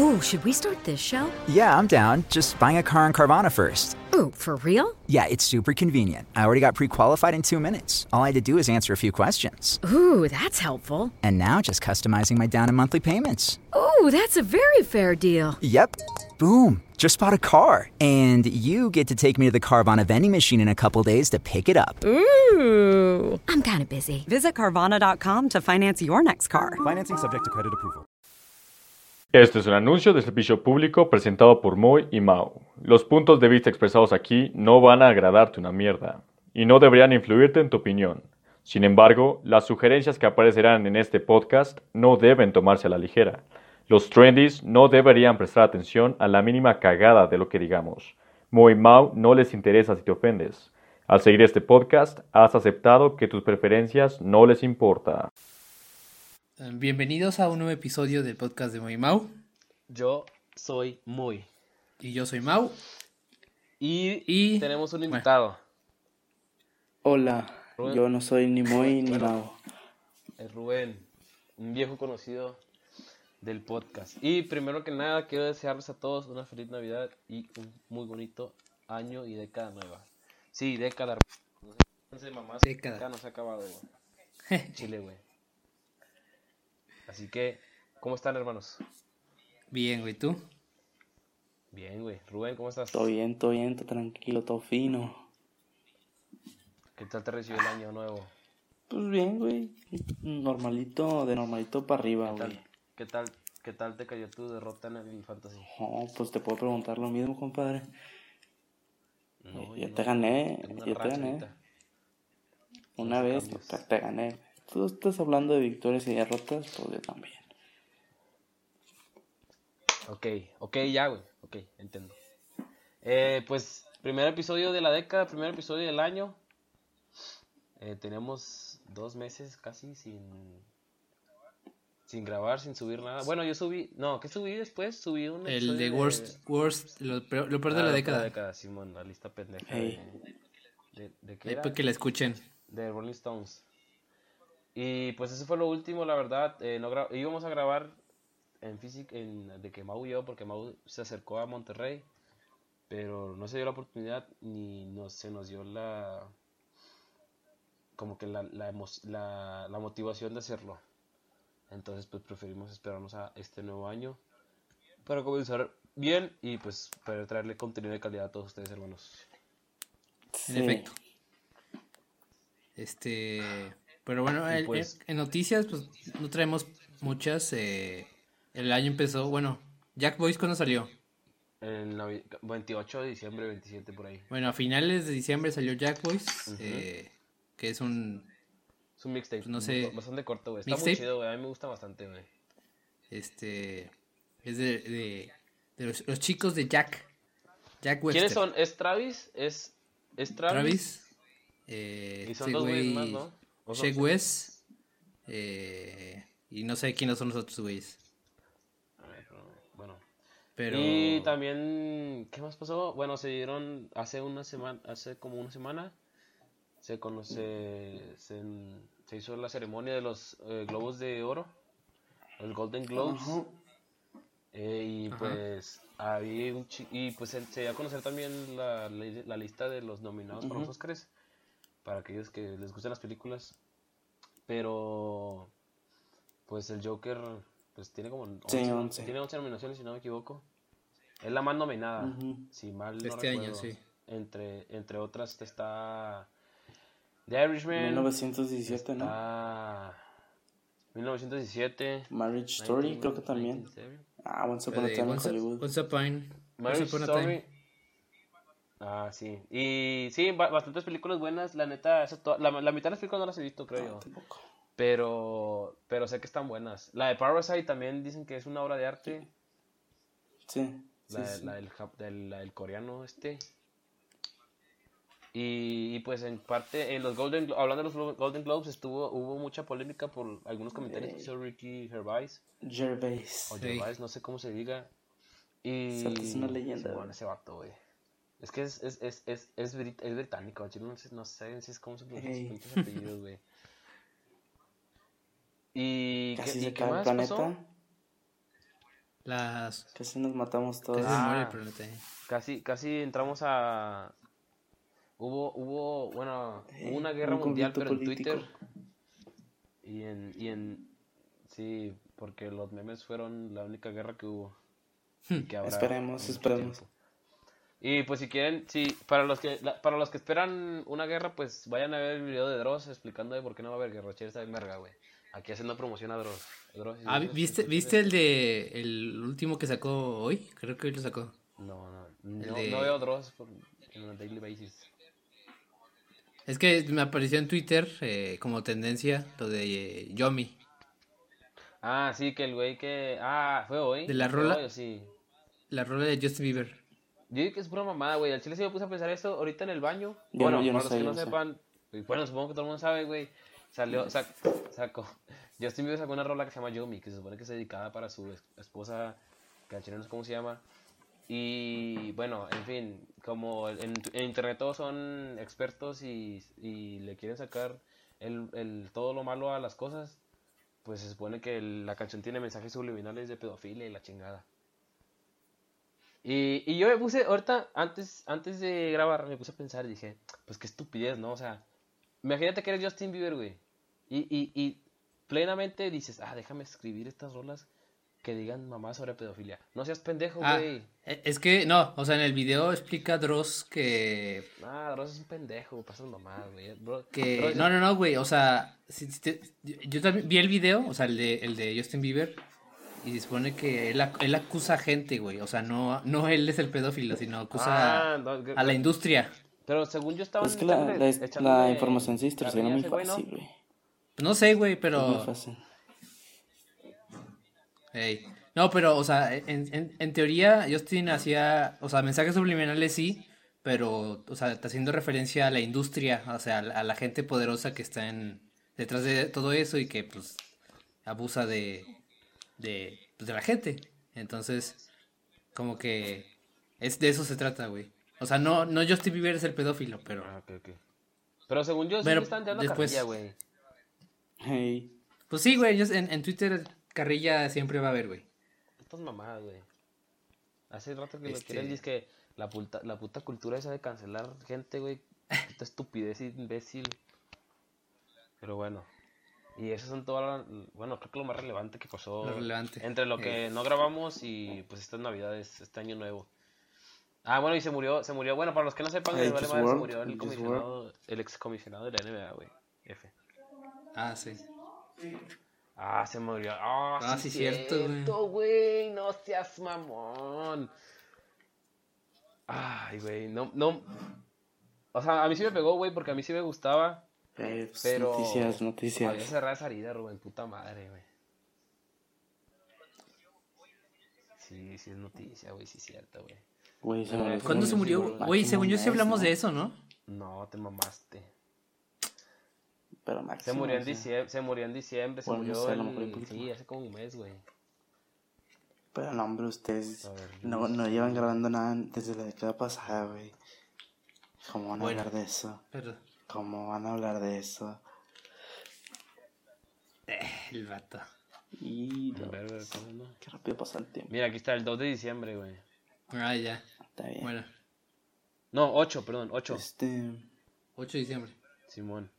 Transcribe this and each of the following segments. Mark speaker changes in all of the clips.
Speaker 1: Oh, should we start this show?
Speaker 2: Yeah, I'm down. Just buying a car on Carvana first.
Speaker 1: Ooh, for real?
Speaker 2: Yeah, it's super convenient. I already got pre qualified in two minutes. All I had to do is answer a few questions.
Speaker 1: Ooh, that's helpful.
Speaker 2: And now just customizing my down and monthly payments.
Speaker 1: Ooh, that's a very fair deal.
Speaker 2: Yep. Boom. Just bought a car. And you get to take me to the Carvana vending machine in a couple days to pick it up.
Speaker 1: Ooh. I'm kind of busy.
Speaker 3: Visit Carvana.com to finance your next car.
Speaker 4: Financing subject to credit approval.
Speaker 5: Este es un anuncio de servicio público presentado por Moy y Mao. Los puntos de vista expresados aquí no van a agradarte una mierda y no deberían influirte en tu opinión. Sin embargo, las sugerencias que aparecerán en este podcast no deben tomarse a la ligera. Los trendies no deberían prestar atención a la mínima cagada de lo que digamos. Moy y Mao no les interesa si te ofendes. Al seguir este podcast, has aceptado que tus preferencias no les importa.
Speaker 6: Bienvenidos a un nuevo episodio del podcast de Moy Mau.
Speaker 7: Yo soy muy.
Speaker 6: Y yo soy Mau.
Speaker 7: Y,
Speaker 6: Y-
Speaker 7: tenemos un
Speaker 6: bueno.
Speaker 7: invitado.
Speaker 8: Hola,
Speaker 7: Rubén.
Speaker 8: yo no soy ni Moy ni
Speaker 7: Bueno.
Speaker 8: Mau.
Speaker 7: Es Rubén, un viejo conocido del podcast. Y primero que nada, quiero desearles a todos una feliz Navidad y un muy bonito año y década nueva. Sí, década. No sé, mamás,
Speaker 6: Década.
Speaker 7: no se ha acabado, güey. Chile, güey. Así que, ¿cómo están, hermanos?
Speaker 6: Bien, güey, ¿tú?
Speaker 7: Bien, güey. Rubén, ¿cómo estás?
Speaker 8: Todo bien, todo bien, todo tranquilo, todo fino.
Speaker 7: ¿Qué tal te recibió el año nuevo?
Speaker 8: Pues bien, güey. Normalito, de normalito para arriba,
Speaker 7: ¿Qué tal,
Speaker 8: güey.
Speaker 7: qué tal, qué tal te cayó tu derrota en el Fantasy?
Speaker 8: Oh, pues te puedo preguntar lo mismo, compadre.
Speaker 7: No,
Speaker 8: yo
Speaker 7: no,
Speaker 8: te gané, yo te gané.
Speaker 7: ahorita.
Speaker 8: Una vez te gané. Tú estás hablando de victorias y derrotas, pues yo también.
Speaker 7: Ok, ok, ya, güey. Ok, entiendo. Eh, pues, primer episodio de la década, primer episodio del año. Eh, tenemos dos meses casi sin sin grabar, sin subir nada. Bueno, yo subí, no, ¿qué subí después? Subí un
Speaker 6: El de Worst, Worst, lo peor, lo peor de
Speaker 7: Ah,
Speaker 6: la
Speaker 7: lo
Speaker 6: década.
Speaker 7: Simón, la lista pendeja.
Speaker 8: Ey.
Speaker 7: De, de, de qué
Speaker 6: Ahí
Speaker 7: era?
Speaker 6: para que la escuchen.
Speaker 7: de Rolling Stones. Y pues eso fue lo último, la verdad. Eh, íbamos a grabar en física, de que Mau y yo, porque Mau se acercó a Monterrey, pero no se dio la oportunidad ni no, se nos dio la como que la, la, la, la motivación de hacerlo. Entonces pues preferimos esperarnos a este nuevo año para comenzar bien y pues para traerle contenido de calidad a todos ustedes hermanos.
Speaker 8: Sí.
Speaker 6: efecto. Este. Pero bueno, el-
Speaker 7: pues-
Speaker 6: en noticias, pues no traemos muchas. eh, el año empezó, bueno, Jack Boys, ¿cuándo salió?
Speaker 7: El Navi- 28 de diciembre, 27 por ahí.
Speaker 6: Bueno, a finales de diciembre salió Jack Boys, eh, que es un.
Speaker 7: Es un mixtape.
Speaker 6: Pues no sé.
Speaker 7: Bastante corto, güey. Está muy
Speaker 6: ¿Mixtape?
Speaker 7: chido, güey. A mí me gusta bastante, güey.
Speaker 6: Este. Es de, de, de los, los chicos de Jack. Jack Webster.
Speaker 7: ¿Quiénes son? ¿Es Travis? ¿Es, es Travis?
Speaker 6: Travis. eh,
Speaker 7: Y son
Speaker 6: este
Speaker 7: dos güeyes
Speaker 6: güey,
Speaker 7: más, ¿no? ¿O son-
Speaker 6: Shaq West. eh, y no sé quiénes son los otros güeyes.
Speaker 7: A ver, pero, Bueno.
Speaker 6: Pero.
Speaker 7: Y también, ¿qué más pasó? Bueno, se dieron hace una semana, hace como una semana, se conoce, se, se hizo la ceremonia de los eh, Globos de Oro, los Golden Globes. Eh, y
Speaker 6: Ajá.
Speaker 7: pues había un y pues se se dio a conocer también la, la- la lista de los nominados para los Oscars para aquellos que les gusten las películas pero pues el Joker pues tiene como 11,
Speaker 8: Sí,
Speaker 7: ¿no?
Speaker 8: 11.
Speaker 7: tiene 11 nominaciones si no me equivoco es la más nominada si mal no
Speaker 6: Este año, sí.
Speaker 7: entre entre otras está The Irishman
Speaker 8: 1917, ¿no?
Speaker 7: está 1917
Speaker 8: Marriage Story, creo que también.
Speaker 7: 1997.
Speaker 8: Ah, Once Upon a Time in Hollywood.
Speaker 6: Once Upon,
Speaker 7: Marriage
Speaker 6: Once Upon a
Speaker 7: Story.
Speaker 6: Time.
Speaker 7: Ah, sí. Y sí, ba- bastantes películas buenas. La neta, la, la mitad de las películas no las he visto, creo yo.
Speaker 8: Tampoco.
Speaker 7: Pero, pero sé que están buenas. La de Parasite también dicen que es una obra de arte.
Speaker 8: Sí, sí,
Speaker 7: La,
Speaker 8: sí.
Speaker 7: la del, la del coreano este. Y, y, pues en parte, en los Golden Glo- hablando de los Golden Globes, estuvo, hubo mucha polémica por algunos comentarios que hizo Ricky Gervais.
Speaker 8: Gervais.
Speaker 7: O
Speaker 6: Sí.
Speaker 7: Gervais, no sé cómo se diga. Y...
Speaker 8: Es una leyenda,
Speaker 7: ese vato, güey. Es que es, es, es, es, es, brit- es británico, no sé, no sé si es cómo se pronuncian sus apellidos, güey. Y,
Speaker 8: Casi
Speaker 7: ¿qué,
Speaker 8: se
Speaker 7: y qué
Speaker 8: el planeta.
Speaker 7: pasó?
Speaker 6: Las...
Speaker 8: Casi nos matamos todos.
Speaker 6: Casi se
Speaker 7: Ah.
Speaker 6: muere el planeta. eh.
Speaker 7: Casi, casi entramos a... Hubo, hubo, bueno, hubo una guerra
Speaker 8: un
Speaker 7: mundial, pero en. Twitter. Y en, y en... Sí, porque los memes fueron la única guerra que hubo. Y que habrá
Speaker 8: Esperemos,
Speaker 7: mucho
Speaker 8: esperemos.
Speaker 7: tiempo. Y pues si quieren, sí, para los que la- para los que esperan una guerra, pues vayan a ver el video de Dross explicando de por qué no va a haber guerra. Está bien verga, güey. Aquí haciendo promoción a Dross. Dross,
Speaker 6: Ah,
Speaker 7: Dross,
Speaker 6: ¿viste,
Speaker 7: Dross,
Speaker 6: ¿viste el de el último que sacó hoy? Creo que hoy lo sacó.
Speaker 7: No, no, no,
Speaker 6: de-
Speaker 7: no veo Dross por, en un daily basis.
Speaker 6: Es que me apareció en Twitter eh, como tendencia lo de eh, Yomi.
Speaker 7: Ah, sí, que el güey que... Ah, fue hoy.
Speaker 6: ¿De la
Speaker 7: ¿Fue
Speaker 6: rola?
Speaker 7: hoy sí.
Speaker 6: La rola de Justin Bieber.
Speaker 7: Yo digo que es pura mamada, güey. Al chile sí me puse a pensar eso ahorita en el baño.
Speaker 8: Yo
Speaker 7: bueno,
Speaker 8: no- yo no
Speaker 7: para los
Speaker 8: sé,
Speaker 7: que no
Speaker 8: sé.
Speaker 7: sepan, bueno, supongo que todo el mundo sabe, güey. Salió, sac- sacó. Justin Bieber sacó una rola que se llama Yomi, que se supone que es dedicada para su es- esposa, que al chile no sé cómo se llama. Y bueno, en fin, como en, en internet todos son expertos y, y le quieren sacar el, el, todo lo malo a las cosas, pues se supone que el- la canción tiene mensajes subliminales de pedofilia y la chingada. Y, y yo me puse, ahorita, antes, antes de grabar, me puse a pensar y dije, pues qué estupidez, ¿no? O sea, imagínate que eres Justin Bieber, güey. Y, y, y plenamente dices, ah, déjame escribir estas rolas que digan mamá sobre pedofilia. No seas pendejo,
Speaker 6: Ah,
Speaker 7: güey.
Speaker 6: eh, es que no, o sea, en el video explica Dross que
Speaker 7: Ah, Dross es un pendejo, pasas mamadas, güey.
Speaker 6: Que
Speaker 7: Dross-
Speaker 6: no, no, no, güey, o sea, si- si te- yo también vi el video, o sea, el de el de Justin Bieber y se supone que él, ac- él acusa a gente, güey, o sea, no no él es el pedófilo, sino acusa
Speaker 7: Ah, no, que-
Speaker 6: a la industria.
Speaker 7: Pero según yo estaban
Speaker 8: Es que la, la, la información se distorsiona muy
Speaker 7: ese güey, ¿no?
Speaker 8: fácil, güey.
Speaker 6: No sé, güey,
Speaker 8: Es muy
Speaker 6: pero
Speaker 8: fácil.
Speaker 6: No, pero, o sea, en, en, en teoría Justin hacía, o sea, mensajes subliminales sí, pero, o sea, está haciendo referencia a la industria, o sea, a la, a la gente poderosa que está en detrás de todo eso y que, pues, abusa de, de, pues, de la gente. Entonces, como que es de eso se trata, güey. O sea, no, no Justin Bieber es el pedófilo, pero,
Speaker 7: Ah, ok, ok. Pero según yo, sí
Speaker 6: Pero
Speaker 7: están tirando
Speaker 6: después-
Speaker 7: carrilla, güey.
Speaker 8: Hey,
Speaker 6: pues sí, güey, en, en Twitter carrilla siempre va a haber, güey.
Speaker 7: Estas mamadas, güey. Hace rato que lo
Speaker 6: Este-
Speaker 7: quieren es que la puta, la puta cultura esa de cancelar gente, güey. Puta estupidez imbécil. Pero bueno. Y eso son todas las... Bueno, creo que lo más relevante que pasó.
Speaker 6: Lo relevante.
Speaker 7: Entre lo que no grabamos y pues estas navidades, este año nuevo. Ah, bueno, y se murió, se murió. Bueno, para los que no sepan,
Speaker 8: Hey,
Speaker 7: vale madre, se murió el comisionado, el ex comisionado de la NBA, güey. F.
Speaker 6: Ah, sí.
Speaker 7: Ah, se murió. Ah,
Speaker 6: Ah,
Speaker 7: sí,
Speaker 6: sí, cierto, güey.
Speaker 7: cierto, güey. No seas mamón. Ay, güey, no, no. O sea, a mí sí me pegó, güey, porque a mí sí me gustaba.
Speaker 8: Eh, pues,
Speaker 7: Pero.
Speaker 8: noticias,
Speaker 7: Había
Speaker 8: noticias.
Speaker 7: cerrada esa herida, Rubén, puta madre, güey. Sí, sí es noticia, güey, sí es cierto, güey.
Speaker 8: Güey, se murió
Speaker 6: ¿Cuándo se murió? Güey, según yo sí hablamos
Speaker 8: ¿no?
Speaker 6: de eso, ¿no?
Speaker 7: No, te mamaste.
Speaker 8: Pero
Speaker 7: Se
Speaker 8: máximo,
Speaker 7: murió en
Speaker 8: o sea,
Speaker 7: diciembre, se murió en diciembre, se
Speaker 8: Bueno, no
Speaker 7: murió
Speaker 8: sé, poquito
Speaker 7: Sí, hace como un mes, güey.
Speaker 8: Pero no, hombre, ustedes
Speaker 7: ver,
Speaker 8: no, no llevan grabando nada desde la década pasada, güey. ¿Cómo van a
Speaker 6: Bueno.
Speaker 8: hablar de eso?
Speaker 6: Pero,
Speaker 8: ¿Cómo van a hablar de eso?
Speaker 6: el vato.
Speaker 8: Y
Speaker 7: A ver, a ver, ¿cómo no?
Speaker 8: qué rápido pasa el tiempo.
Speaker 7: Mira, aquí está el 2 de diciembre, güey.
Speaker 6: Ah, ya.
Speaker 8: Está bien.
Speaker 6: Bueno,
Speaker 7: No, 8, perdón, 8.
Speaker 8: Este,
Speaker 6: 8 de diciembre.
Speaker 7: Simón.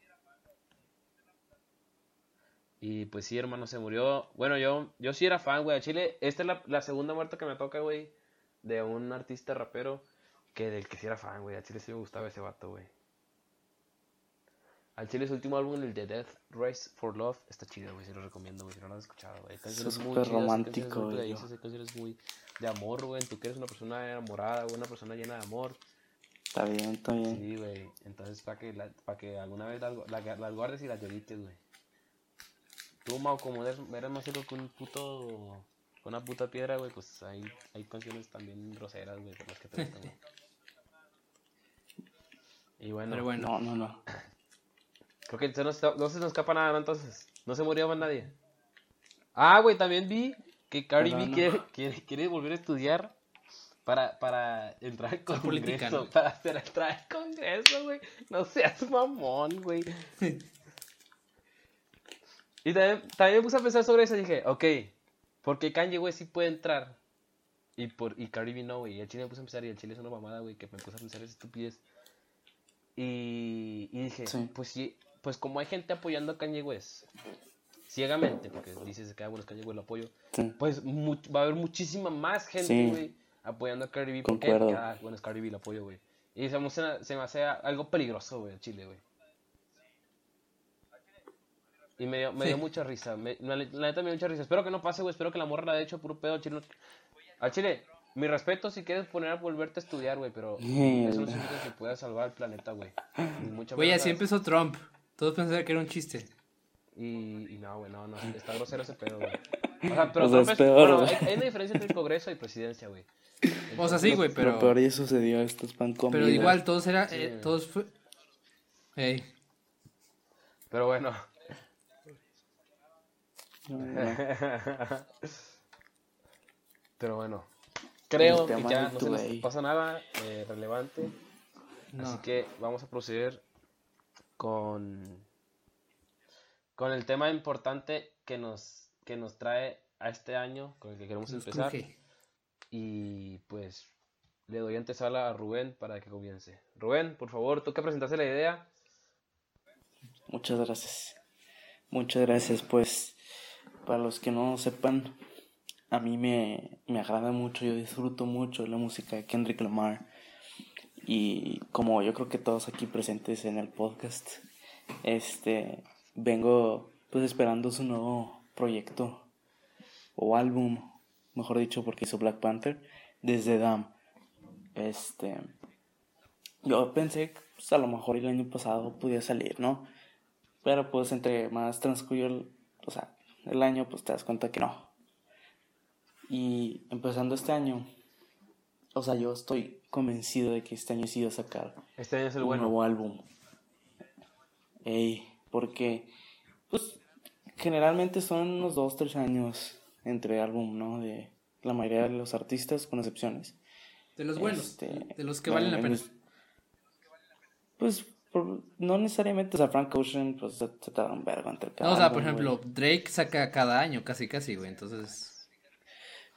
Speaker 7: Y pues sí, hermano, se murió. Bueno, yo, yo sí era fan, güey. A Chile, esta es la, la segunda muerte que me toca, güey. De un artista rapero. Que del que sí era fan, güey. A Chile sí me gustaba ese vato, güey. Al Chile su último álbum, el de Death Race for Love, está chido, güey. Se lo recomiendo, güey. Si no lo has escuchado, güey.
Speaker 8: Es
Speaker 7: muy
Speaker 8: súper romántico, güey,
Speaker 7: canciones muy de amor, güey. Tú que eres una persona enamorada, güey. Una persona llena de amor.
Speaker 8: está bien, está bien.
Speaker 7: Sí, güey. Entonces, para que, la- pa' que alguna vez las la, las guardes y las llorites, güey. Tú, Mau, como eres, eres más ciego que un puto. con una puta piedra, güey, pues hay, hay canciones también groseras, güey, por las que te gustan, güey. Y bueno,
Speaker 6: Pero bueno.
Speaker 8: No, no, no.
Speaker 7: creo que se nos- no se nos escapa nada, ¿no? Entonces, no se murió más nadie. Ah, güey, también vi que Cardi B quiere, quiere, quiere volver a estudiar para, para entrar al
Speaker 6: política,
Speaker 7: Congreso.
Speaker 6: ¿no?
Speaker 7: Para hacer entrar al Congreso, güey. No seas mamón, güey. y también, también me puse a pensar sobre eso y dije, ok, Porque Kanye, güey, sí puede entrar. Y, por, y Cardi B no, güey. Y el chile me puse a pensar, y el chile es una mamada, güey, que me puse a pensar esa estupidez. Y, y dije,
Speaker 8: Sí.
Speaker 7: pues sí, pues como hay gente apoyando a Kanye West, ciegamente, porque dices que ah, bueno, es Kanye West lo apoyo,
Speaker 8: Sí.
Speaker 7: pues mu- va a haber muchísima más gente,
Speaker 8: Sí.
Speaker 7: apoyando a Cardi B. ¿Por qué?
Speaker 8: Concuerdo.
Speaker 7: Porque, ah, bueno, es Cardi B, lo apoyo, güey. Y se me, hace, se me hace algo peligroso, güey, el Chile, güey. Y me dio, me dio
Speaker 6: Sí.
Speaker 7: mucha risa. Me, la, la neta me dio mucha risa. Espero que no pase, güey. Espero que la morra la haya hecho puro pedo al Chile. Al Chile, mi respeto si quieres poner a volverte a estudiar, güey. Pero eso no significa que puedas salvar al planeta, güey.
Speaker 6: Güey, así empezó Trump. Todos pensaban que era un chiste.
Speaker 7: Y, y no, güey, no, no. Está grosero ese pedo, güey. O sea, pero
Speaker 8: O sea,
Speaker 7: Trump
Speaker 8: es
Speaker 7: es-
Speaker 8: peor,
Speaker 7: bueno,
Speaker 8: güey.
Speaker 7: hay, hay una diferencia entre el Congreso y presidencia, güey.
Speaker 6: O sea, sí, güey, pero.
Speaker 8: Lo peor ya sucedió, estos pan comidas.
Speaker 6: Pero igual, todos era.
Speaker 7: Sí,
Speaker 6: eh, todos fue. Ey.
Speaker 7: Pero bueno.
Speaker 8: No, no.
Speaker 7: Pero bueno. Creo que ya no se nos pasa nada eh, relevante.
Speaker 6: No.
Speaker 7: Así que vamos a proceder con, con el tema importante que nos, que nos trae a este año, con el que queremos
Speaker 6: Nos
Speaker 7: empezar.
Speaker 6: cruje.
Speaker 7: Y pues le doy antesala a Rubén para que comience. Rubén, por favor, tú que presentaste la idea.
Speaker 8: Muchas gracias. Muchas gracias. Pues, para los que no sepan, a mí me, me agrada mucho, yo disfruto mucho la música de Kendrick Lamar. Y como yo creo que todos aquí presentes en el podcast, este, vengo pues esperando su nuevo proyecto o álbum, mejor dicho, porque hizo Black Panther, desde Dam. Este, yo pensé que pues, a lo mejor el año pasado podía salir, ¿no? Pero pues entre más transcurrió o sea, el año, pues te das cuenta que no. Y empezando este año, o sea, yo estoy convencido de que este año sí va a sacar
Speaker 7: Este año es el
Speaker 8: un
Speaker 7: bueno.
Speaker 8: nuevo álbum. Ey, porque, pues, generalmente son unos dos, tres años entre álbum, ¿no? De la mayoría de los artistas, con excepciones.
Speaker 6: De los buenos.
Speaker 8: Este,
Speaker 6: de los que valen la
Speaker 8: en-
Speaker 6: pena.
Speaker 8: en- Pues por- no necesariamente, o sea, Frank Ocean, pues se, se tarda un vergo entre cada
Speaker 6: No, o sea, por ejemplo,
Speaker 8: güey.
Speaker 6: Drake saca cada año, casi, casi, güey. Entonces.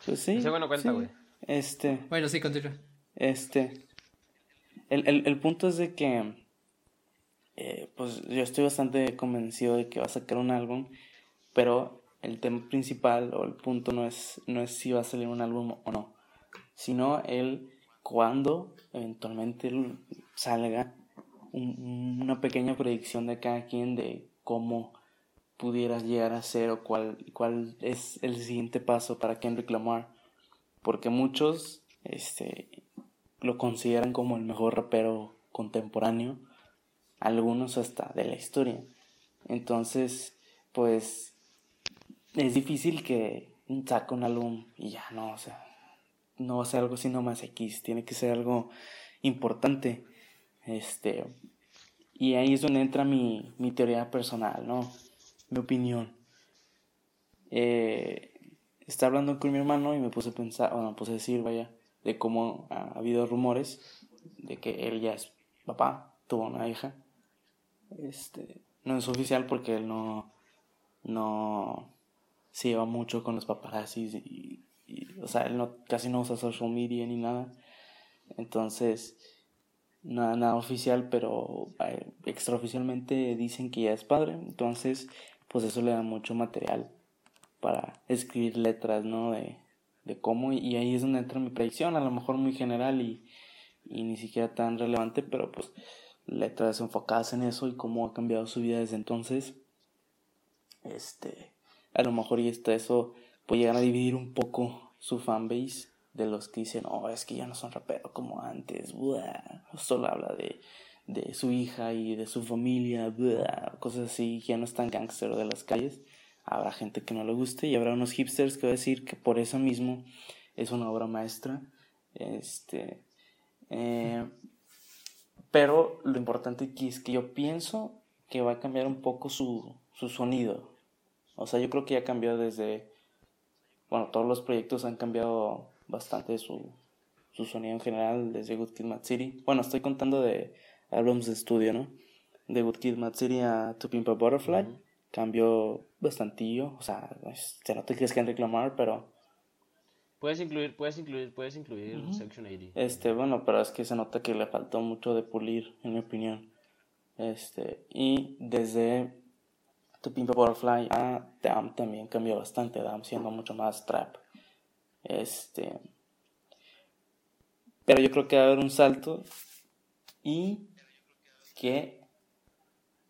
Speaker 8: Pues sí.
Speaker 7: Ese bueno cuenta,
Speaker 8: sí.
Speaker 7: güey.
Speaker 8: Este,
Speaker 6: Bueno, sí, continúa.
Speaker 8: Este. El, el, el punto es de que. eh, pues yo estoy bastante convencido de que va a sacar un álbum, pero el tema principal o el punto no es, no es si va a salir un álbum o no, sino el cuándo eventualmente salga un- una pequeña predicción de cada quien de cómo pudieras llegar a ser o cuál, cuál es el siguiente paso para Kendrick Lamar. Porque muchos este, lo consideran como el mejor rapero contemporáneo, algunos hasta de la historia. Entonces, pues es difícil que saque un álbum y ya no, o sea, no va a ser algo así nomás X, tiene que ser algo importante. Este, y ahí es donde entra mi, mi teoría personal, ¿no? Mi opinión. Eh, estaba hablando con mi hermano y me puse a pensar, bueno, me puse a decir, vaya, de cómo ha habido rumores de que él ya es papá, tuvo una hija. Este, no es oficial porque él no, no se lleva mucho con los paparazzis y, y, o sea, él no, casi no usa social media ni nada. Entonces, nada, nada oficial, pero eh, extraoficialmente dicen que ya es padre. Entonces, pues eso le da mucho material para escribir letras, ¿no? De, de cómo, y ahí es donde entra mi predicción, a lo mejor muy general y, y ni siquiera tan relevante, pero pues letras enfocadas en eso y cómo ha cambiado su vida desde entonces. Este, a lo mejor y esto, eso puede llegar a dividir un poco su fanbase de los que dicen, oh, es que ya no son raperos como antes, buah", solo habla de, de su hija y de su familia, buah", cosas así, ya no es tan gangster de las calles. Habrá gente que no le guste y habrá unos hipsters que va a decir que por eso mismo es una obra maestra. Este, eh, pero lo importante aquí es que yo pienso que va a cambiar un poco su, su sonido. O sea, yo creo que ya cambió desde. Bueno, todos los proyectos han cambiado bastante su, su sonido en general, desde Good Kid, Mad City. Bueno, estoy contando de álbums de estudio, ¿no? De Good Kid, Mad City a To Pimp a Butterfly, cambió bastantillo. O sea, se nota que es Kendrick Lamar, pero.
Speaker 7: Puedes incluir, puedes incluir, puedes incluir Section 80.
Speaker 8: Este, bueno, pero es que se nota que le faltó mucho de pulir, en mi opinión. Este, y desde To Pimp a Butterfly a Damn también cambió bastante. Damn siendo mucho más trap. Este. Pero yo creo que va a haber un salto. Y que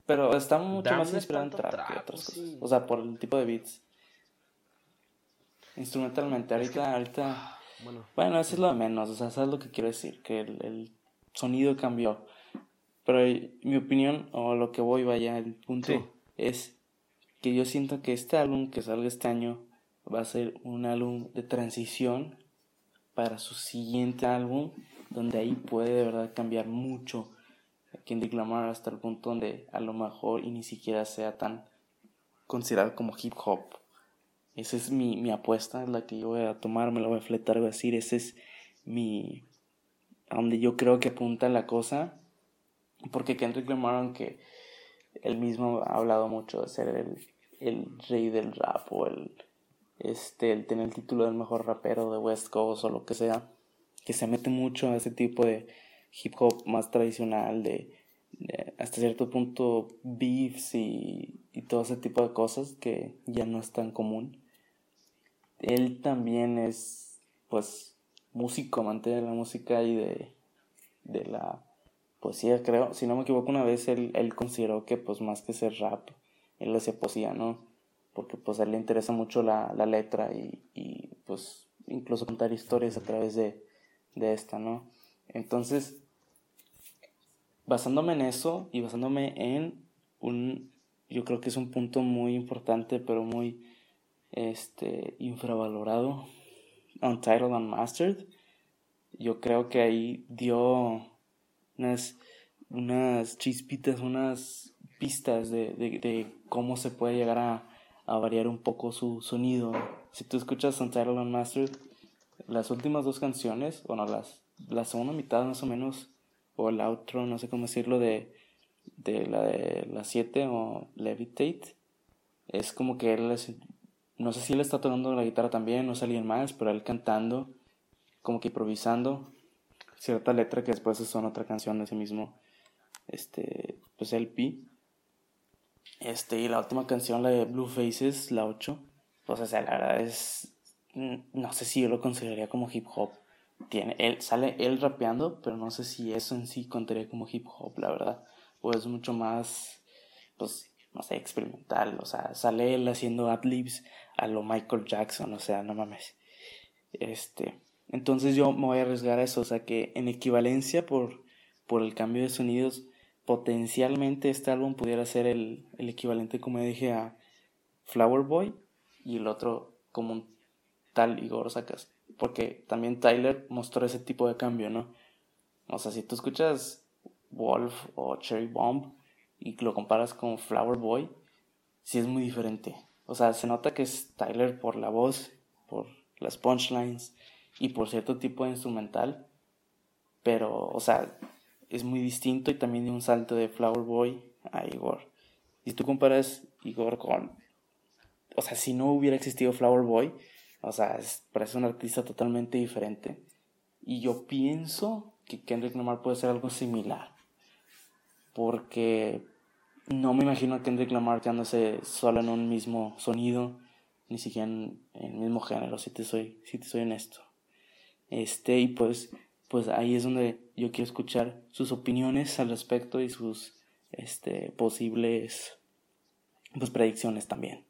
Speaker 8: pero está mucho más inspirado en trap, que otras cosas. O sea, por el tipo de beats. Instrumentalmente, ahorita, ahorita. Bueno. bueno, eso es lo de menos. O sea, sabes lo que quiero decir, que el, sonido cambió. Pero mi opinión, o lo que voy, vaya, el punto es que yo siento que este álbum que salga este año va a ser un álbum de transición para su siguiente álbum, donde ahí puede de verdad cambiar mucho Kendrick Lamar hasta el punto donde a lo mejor y ni siquiera sea tan considerado como hip hop. Esa es mi, mi apuesta, la que yo voy a tomar, me la voy a fletar, voy a decir, ese es mi... a donde yo creo que apunta la cosa. Porque Kendrick Lamar, aunque él mismo ha hablado mucho de ser el, el rey del rap o el, este, el tener el título del mejor rapero de West Coast o lo que sea, que se mete mucho a ese tipo de hip hop más tradicional, de, hasta cierto punto beefs y, y, todo ese tipo de cosas que ya no es tan común. Él también es, pues, músico, amante la música y de, de la poesía, creo. Si no me equivoco, una vez él, él consideró que, pues, más que ser rap, él hacía poesía, ¿no? Porque, pues, a él le interesa mucho la, la letra y, y, pues, incluso contar historias a través de, de esta, ¿no? Entonces, basándome en eso y basándome en un, yo creo que es un punto muy importante, pero muy este, infravalorado, Untitled Unmastered. Yo creo que ahí dio unas, unas chispitas, unas pistas de, de, cómo se puede llegar a, a, variar un poco su sonido. Si tú escuchas Untitled Unmastered, las últimas dos canciones, bueno, las, la segunda mitad más o menos, o el outro, no sé cómo decirlo, de, de la de las 7 o Levitate. Es como que él no sé si él está tocando la guitarra también, no sé alguien más, pero él cantando, como que improvisando cierta letra que después son otra canción de ese mismo, este, pues LP. Este, y la última canción, la de Blue Faces, la 8, pues o sea, la verdad es, no sé si yo lo consideraría como hip hop tiene, él, sale él rapeando, pero no sé si eso en sí contaría como hip hop, la verdad. O es mucho más, pues, no sé, experimental. O sea, sale él haciendo adlibs a lo Michael Jackson, o sea, no mames. Este, entonces yo me voy a arriesgar a eso, o sea, que en equivalencia por, por el cambio de sonidos, potencialmente este álbum pudiera ser el, el equivalente, como dije, a Flower Boy y el otro como un tal Igor Sacas porque también Tyler mostró ese tipo de cambio, ¿no? O sea, si tú escuchas Wolf o Cherry Bomb y lo comparas con Flower Boy, sí es muy diferente. O sea, se nota que es Tyler por la voz, por las punchlines y por cierto tipo de instrumental, pero, o sea, es muy distinto y también de un salto de Flower Boy a Igor. Si tú comparas Igor con, o sea, si no hubiera existido Flower Boy, o sea, es, parece un artista totalmente diferente. Y yo pienso que Kendrick Lamar puede ser algo similar. Porque no me imagino a Kendrick Lamar quedándose solo en un mismo sonido, ni siquiera en, el mismo género, si te soy, si te soy honesto. Este, y pues, pues ahí es donde yo quiero escuchar sus opiniones al respecto y sus este, posibles pues, predicciones también.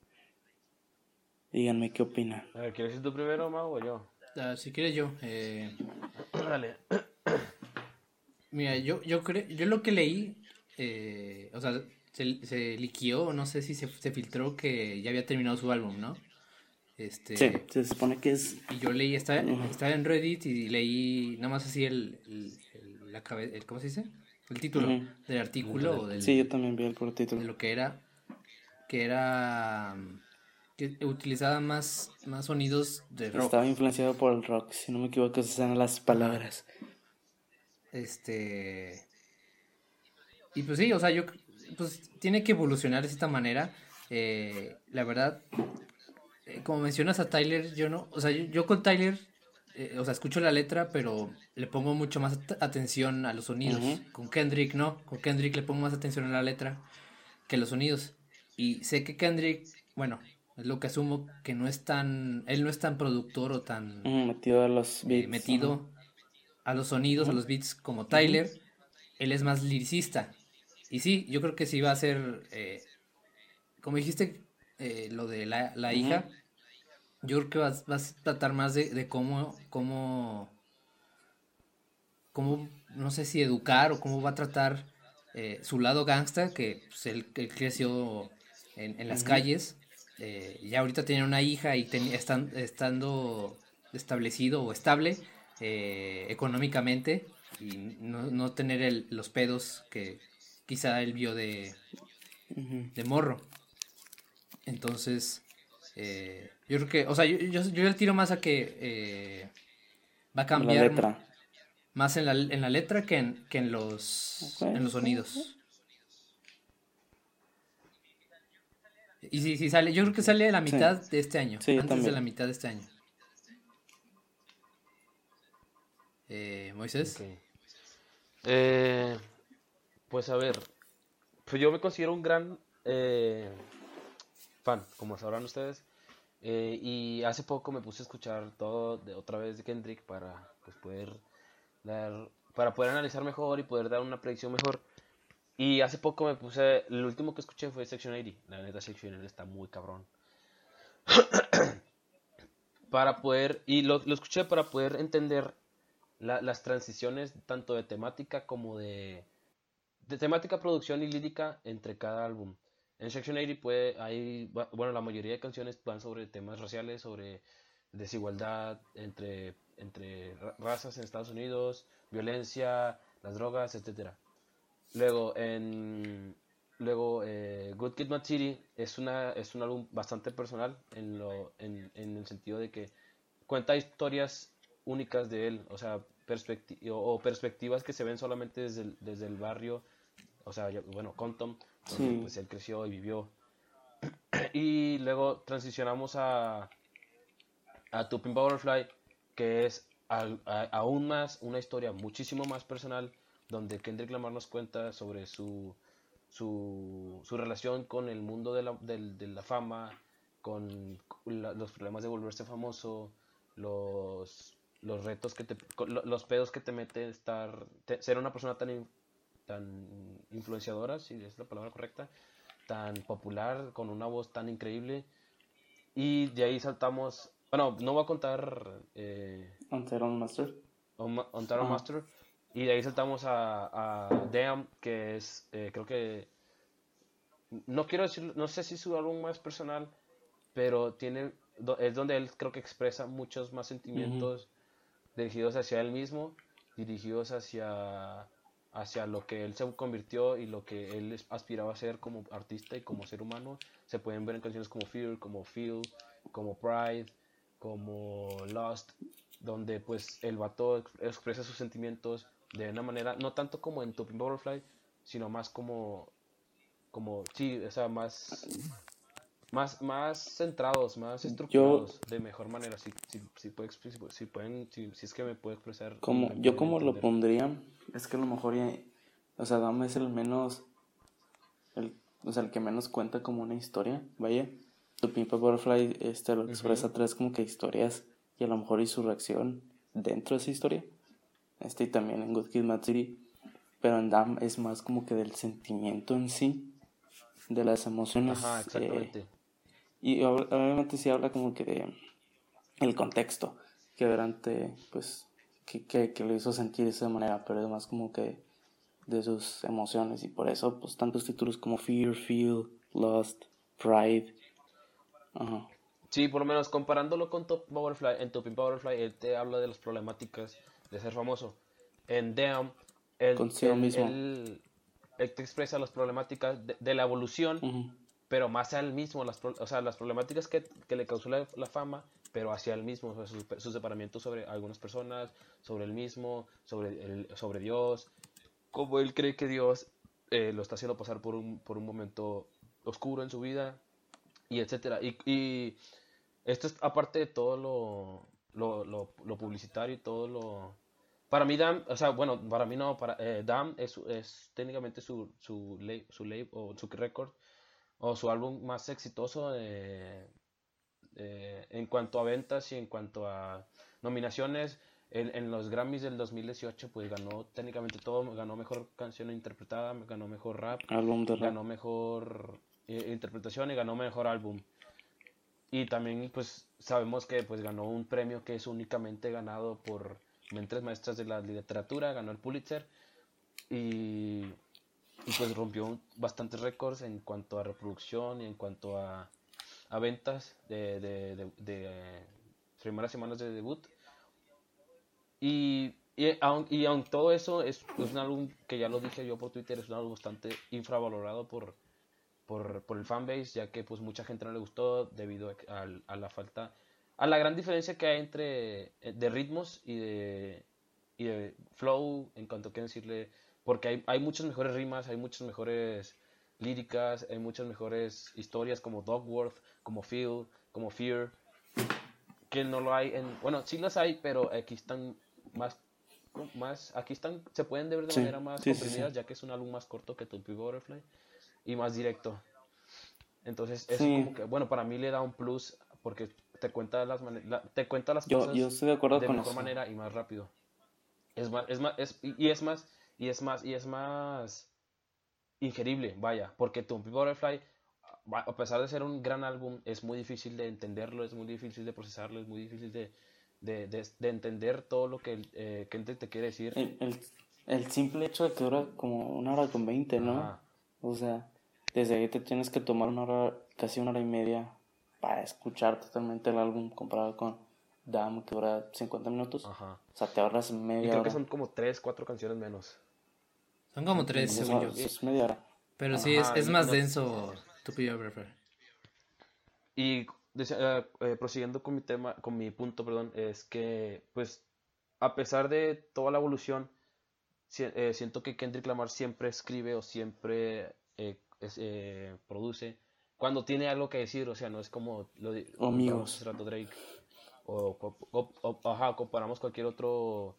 Speaker 8: Díganme qué opinan.
Speaker 7: A ver, ¿quieres ir tú primero, Mau, o yo?
Speaker 6: Ah, si quieres yo. Eh...
Speaker 7: Dale.
Speaker 6: Mira, yo, yo, creo, yo lo que leí, eh, o sea, se, se liquió, no sé si se, se, filtró que ya había terminado su álbum, ¿no? Este,
Speaker 8: sí, se supone que es...
Speaker 6: Y yo leí, estaba, estaba en Reddit y leí nada más así el, el, la el ¿cómo se dice? El título del artículo. del,
Speaker 8: sí, yo también vi el por título.
Speaker 6: De lo que era, que era que utilizaba más, más sonidos de rock.
Speaker 8: Estaba influenciado por el rock, si no me equivoco, esas eran las palabras.
Speaker 6: Este. Y pues sí, o sea, yo. Pues tiene que evolucionar de esta manera. eh, la verdad, eh, como mencionas a Tyler, yo no, o sea, yo, yo con Tyler, eh, o sea, escucho la letra, pero le pongo mucho más at- atención a los sonidos. Con Kendrick no, con Kendrick le pongo más atención a la letra que a los sonidos. Y sé que Kendrick, bueno, es lo que asumo que no es tan, él no es tan productor o tan
Speaker 8: Ujú, metido a los
Speaker 6: eh,
Speaker 8: beats.
Speaker 6: metido a los sonidos, a los beats como Tyler. Él es más liricista. Y sí, yo creo que sí va a ser, eh, como dijiste, eh, lo de la, la hija, yo creo que vas, vas a tratar más de, de cómo, cómo, cómo, no sé si educar o cómo va a tratar su lado gangsta, que pues, él, él creció en, en las calles. Eh, ya ahorita tiene una hija y ten- estan- estando establecido o estable eh, económicamente y no, no tener el- los pedos que quizá él vio de, de morro. Entonces, eh, yo creo que, o sea, yo, yo, yo le tiro más a que eh, va a
Speaker 8: La
Speaker 6: cambiar
Speaker 8: letra.
Speaker 6: más en la, en la letra que en, que en los, en los sonidos. Y sí, sí sale, yo creo que sale a la
Speaker 8: Sí.
Speaker 6: mitad de este año,
Speaker 8: Sí,
Speaker 6: antes de la mitad de este año. Eh, Moisés,
Speaker 7: Ok. Eh, pues a ver, pues yo me considero un gran eh, fan, como sabrán ustedes. eh, y hace poco me puse a escuchar todo de otra vez de Kendrick para pues, poder dar, para poder analizar mejor y poder dar una predicción mejor. Y hace poco me puse, el último que escuché fue Section 80. La neta Section 80 está muy cabrón. para poder, y lo, lo escuché para poder entender la- las transiciones tanto de temática como de, de temática, producción y lírica entre cada álbum. En Section 80 puede, hay, bueno, la mayoría de canciones van sobre temas raciales, sobre desigualdad entre, entre ra- razas en Estados Unidos, violencia, las drogas, etcétera. Luego, en luego eh, Good Kid, Mad City es una es un álbum bastante personal en lo en, en el sentido de que cuenta historias únicas de él, o sea, perspecti- o, o perspectivas que se ven solamente desde el, desde el barrio, o sea, ya- bueno, Compton, donde
Speaker 8: Sí.
Speaker 7: pues él creció y vivió. Y luego transicionamos a a a Butterfly, que es al- a- aún más una historia muchísimo más personal, donde Kendrick Lamar nos cuenta sobre su, su, su relación con el mundo de la, de la fama, con la- los problemas de volverse famoso, los, los retos que te, los pedos que te mete estar, te- ser una persona tan, tan influenciadora, si es la palabra correcta, tan popular, con una voz tan increíble. Y de ahí saltamos, bueno, no voy a contar eh,
Speaker 8: Master.
Speaker 7: On. Master. Y de ahí saltamos a, a Damn, que es, eh, creo que, no quiero decir, no sé si es su álbum más personal, pero tiene, es donde él creo que expresa muchos más sentimientos dirigidos hacia él mismo, dirigidos hacia, hacia lo que él se convirtió y lo que él aspiraba a ser como artista y como ser humano. Se pueden ver en canciones como Fear, como Feel, como Pride, como Lost, donde pues el vato ex- expresa sus sentimientos de una manera, no tanto como en a Butterfly, sino más como, como, sí, o sea, más, más, más centrados, más estructurados, de mejor manera, si, si, si, puede si, pueden, si, si es que me puedo expresar.
Speaker 8: Como, yo como lo pondría, es que a lo mejor ya, o sea, Dame es el menos, el, o sea, el que menos cuenta como una historia, vaya. Tu Pimpa Butterfly este, lo expresa través como que historias y a lo mejor y su reacción dentro de esa historia. Este y también en Good Kid Mad City. Pero en Dam es más como que del sentimiento en sí, de las emociones.
Speaker 7: Ajá,
Speaker 8: eh,
Speaker 7: exactamente.
Speaker 8: y ob- obviamente sí habla como que de el contexto que durante, pues, que, que, que lo hizo sentir de esa manera, pero además como que de sus emociones y por eso, pues, tantos títulos como Fear, Feel, Lost, Pride. Ajá.
Speaker 7: Sí, por lo menos comparándolo con Top Butterfly, en Top Butterfly él te habla de las problemáticas de ser famoso. En Damn, él,
Speaker 8: Consigo
Speaker 7: él-
Speaker 8: mismo.
Speaker 7: él- él te expresa las problemáticas de, de la evolución, pero más a él mismo, las, o sea, las problemáticas que, que le causó la, la fama, pero hacia él mismo, o sea, sus, sus separamientos sobre algunas personas, sobre él mismo, sobre, el, sobre Dios, cómo él cree que Dios eh, lo está haciendo pasar por un, por un momento oscuro en su vida, y etcétera. Y, y esto es aparte de todo lo, lo, lo, lo publicitario y todo lo... Para mí, Dam, o sea, bueno, para mí no, para eh, Dam es, es técnicamente su, su, ley, su ley o su récord o su álbum más exitoso eh, eh, en cuanto a ventas y en cuanto a nominaciones. En, en, los Grammys del 2018 pues ganó técnicamente todo, ganó mejor canción interpretada, ganó mejor rap,
Speaker 8: álbum de rap.
Speaker 7: ganó mejor interpretación y ganó mejor álbum. Y también pues sabemos que pues ganó un premio que es únicamente ganado por mentes maestras de la literatura, ganó el Pulitzer y, pues rompió bastantes récords en cuanto a reproducción y en cuanto a, a ventas de, de, de, primeras semanas de debut. Y, y, aun, y aun todo eso es, es un álbum que ya lo dije yo por Twitter, es un álbum bastante infravalorado por, por, por el fanbase, ya que pues mucha gente no le gustó debido a, a, la falta, a la gran diferencia que hay entre eh, de ritmos y de, y de flow en cuanto a qué decirle, porque hay, hay muchas mejores rimas, hay muchas mejores líricas, hay muchas mejores historias como Dogworth, como Feel, como Fear, que no lo hay en, bueno, sí las hay, pero aquí están más más aquí están se pueden ver de
Speaker 8: Sí,
Speaker 7: manera más
Speaker 8: sí,
Speaker 7: comprimidas
Speaker 8: sí.
Speaker 7: ya que es un álbum más corto que Tupi Butterfly y más directo. Entonces, es como que, bueno, para mí le da un plus porque te cuenta las, la- te cuenta las
Speaker 8: Yo-
Speaker 7: cosas
Speaker 8: yo estoy de acuerdo con
Speaker 7: mejor
Speaker 8: eso.
Speaker 7: manera y más rápido. Es más, es más, es, y es más, y es más, y es más ingerible, vaya, porque Tumpy Butterfly, a a pesar de ser un gran álbum, es muy difícil de entenderlo, es muy difícil de procesarlo, es muy difícil de, de, de, de entender todo lo que eh, Kendrick te quiere decir.
Speaker 8: El, el, el simple hecho de que dura como una hora con 20, ¿no? O sea, desde ahí te tienes que tomar una hora, casi una hora y media para escuchar totalmente el álbum comparado con Dam, que dura 50 minutos.
Speaker 7: Ajá.
Speaker 8: O sea, te ahorras
Speaker 7: Y
Speaker 8: media
Speaker 7: creo
Speaker 8: hora.
Speaker 7: que son como tres, cuatro canciones menos.
Speaker 6: Son como tres,
Speaker 8: Eso
Speaker 6: según yo.
Speaker 8: es media hora.
Speaker 6: Pero sí, es,
Speaker 7: y
Speaker 6: más
Speaker 7: no-
Speaker 6: denso tu Butterfly.
Speaker 7: Y eh, eh, prosiguiendo con mi tema, con mi punto, perdón, es que, pues, a pesar de toda la evolución, si- eh, siento que Kendrick Lamar siempre escribe o siempre eh, es- eh, produce cuando tiene algo que decir, o sea, no es como lo di-
Speaker 8: O amigos.
Speaker 7: rato Drake, o, o- o- ajá, comparamos cualquier otro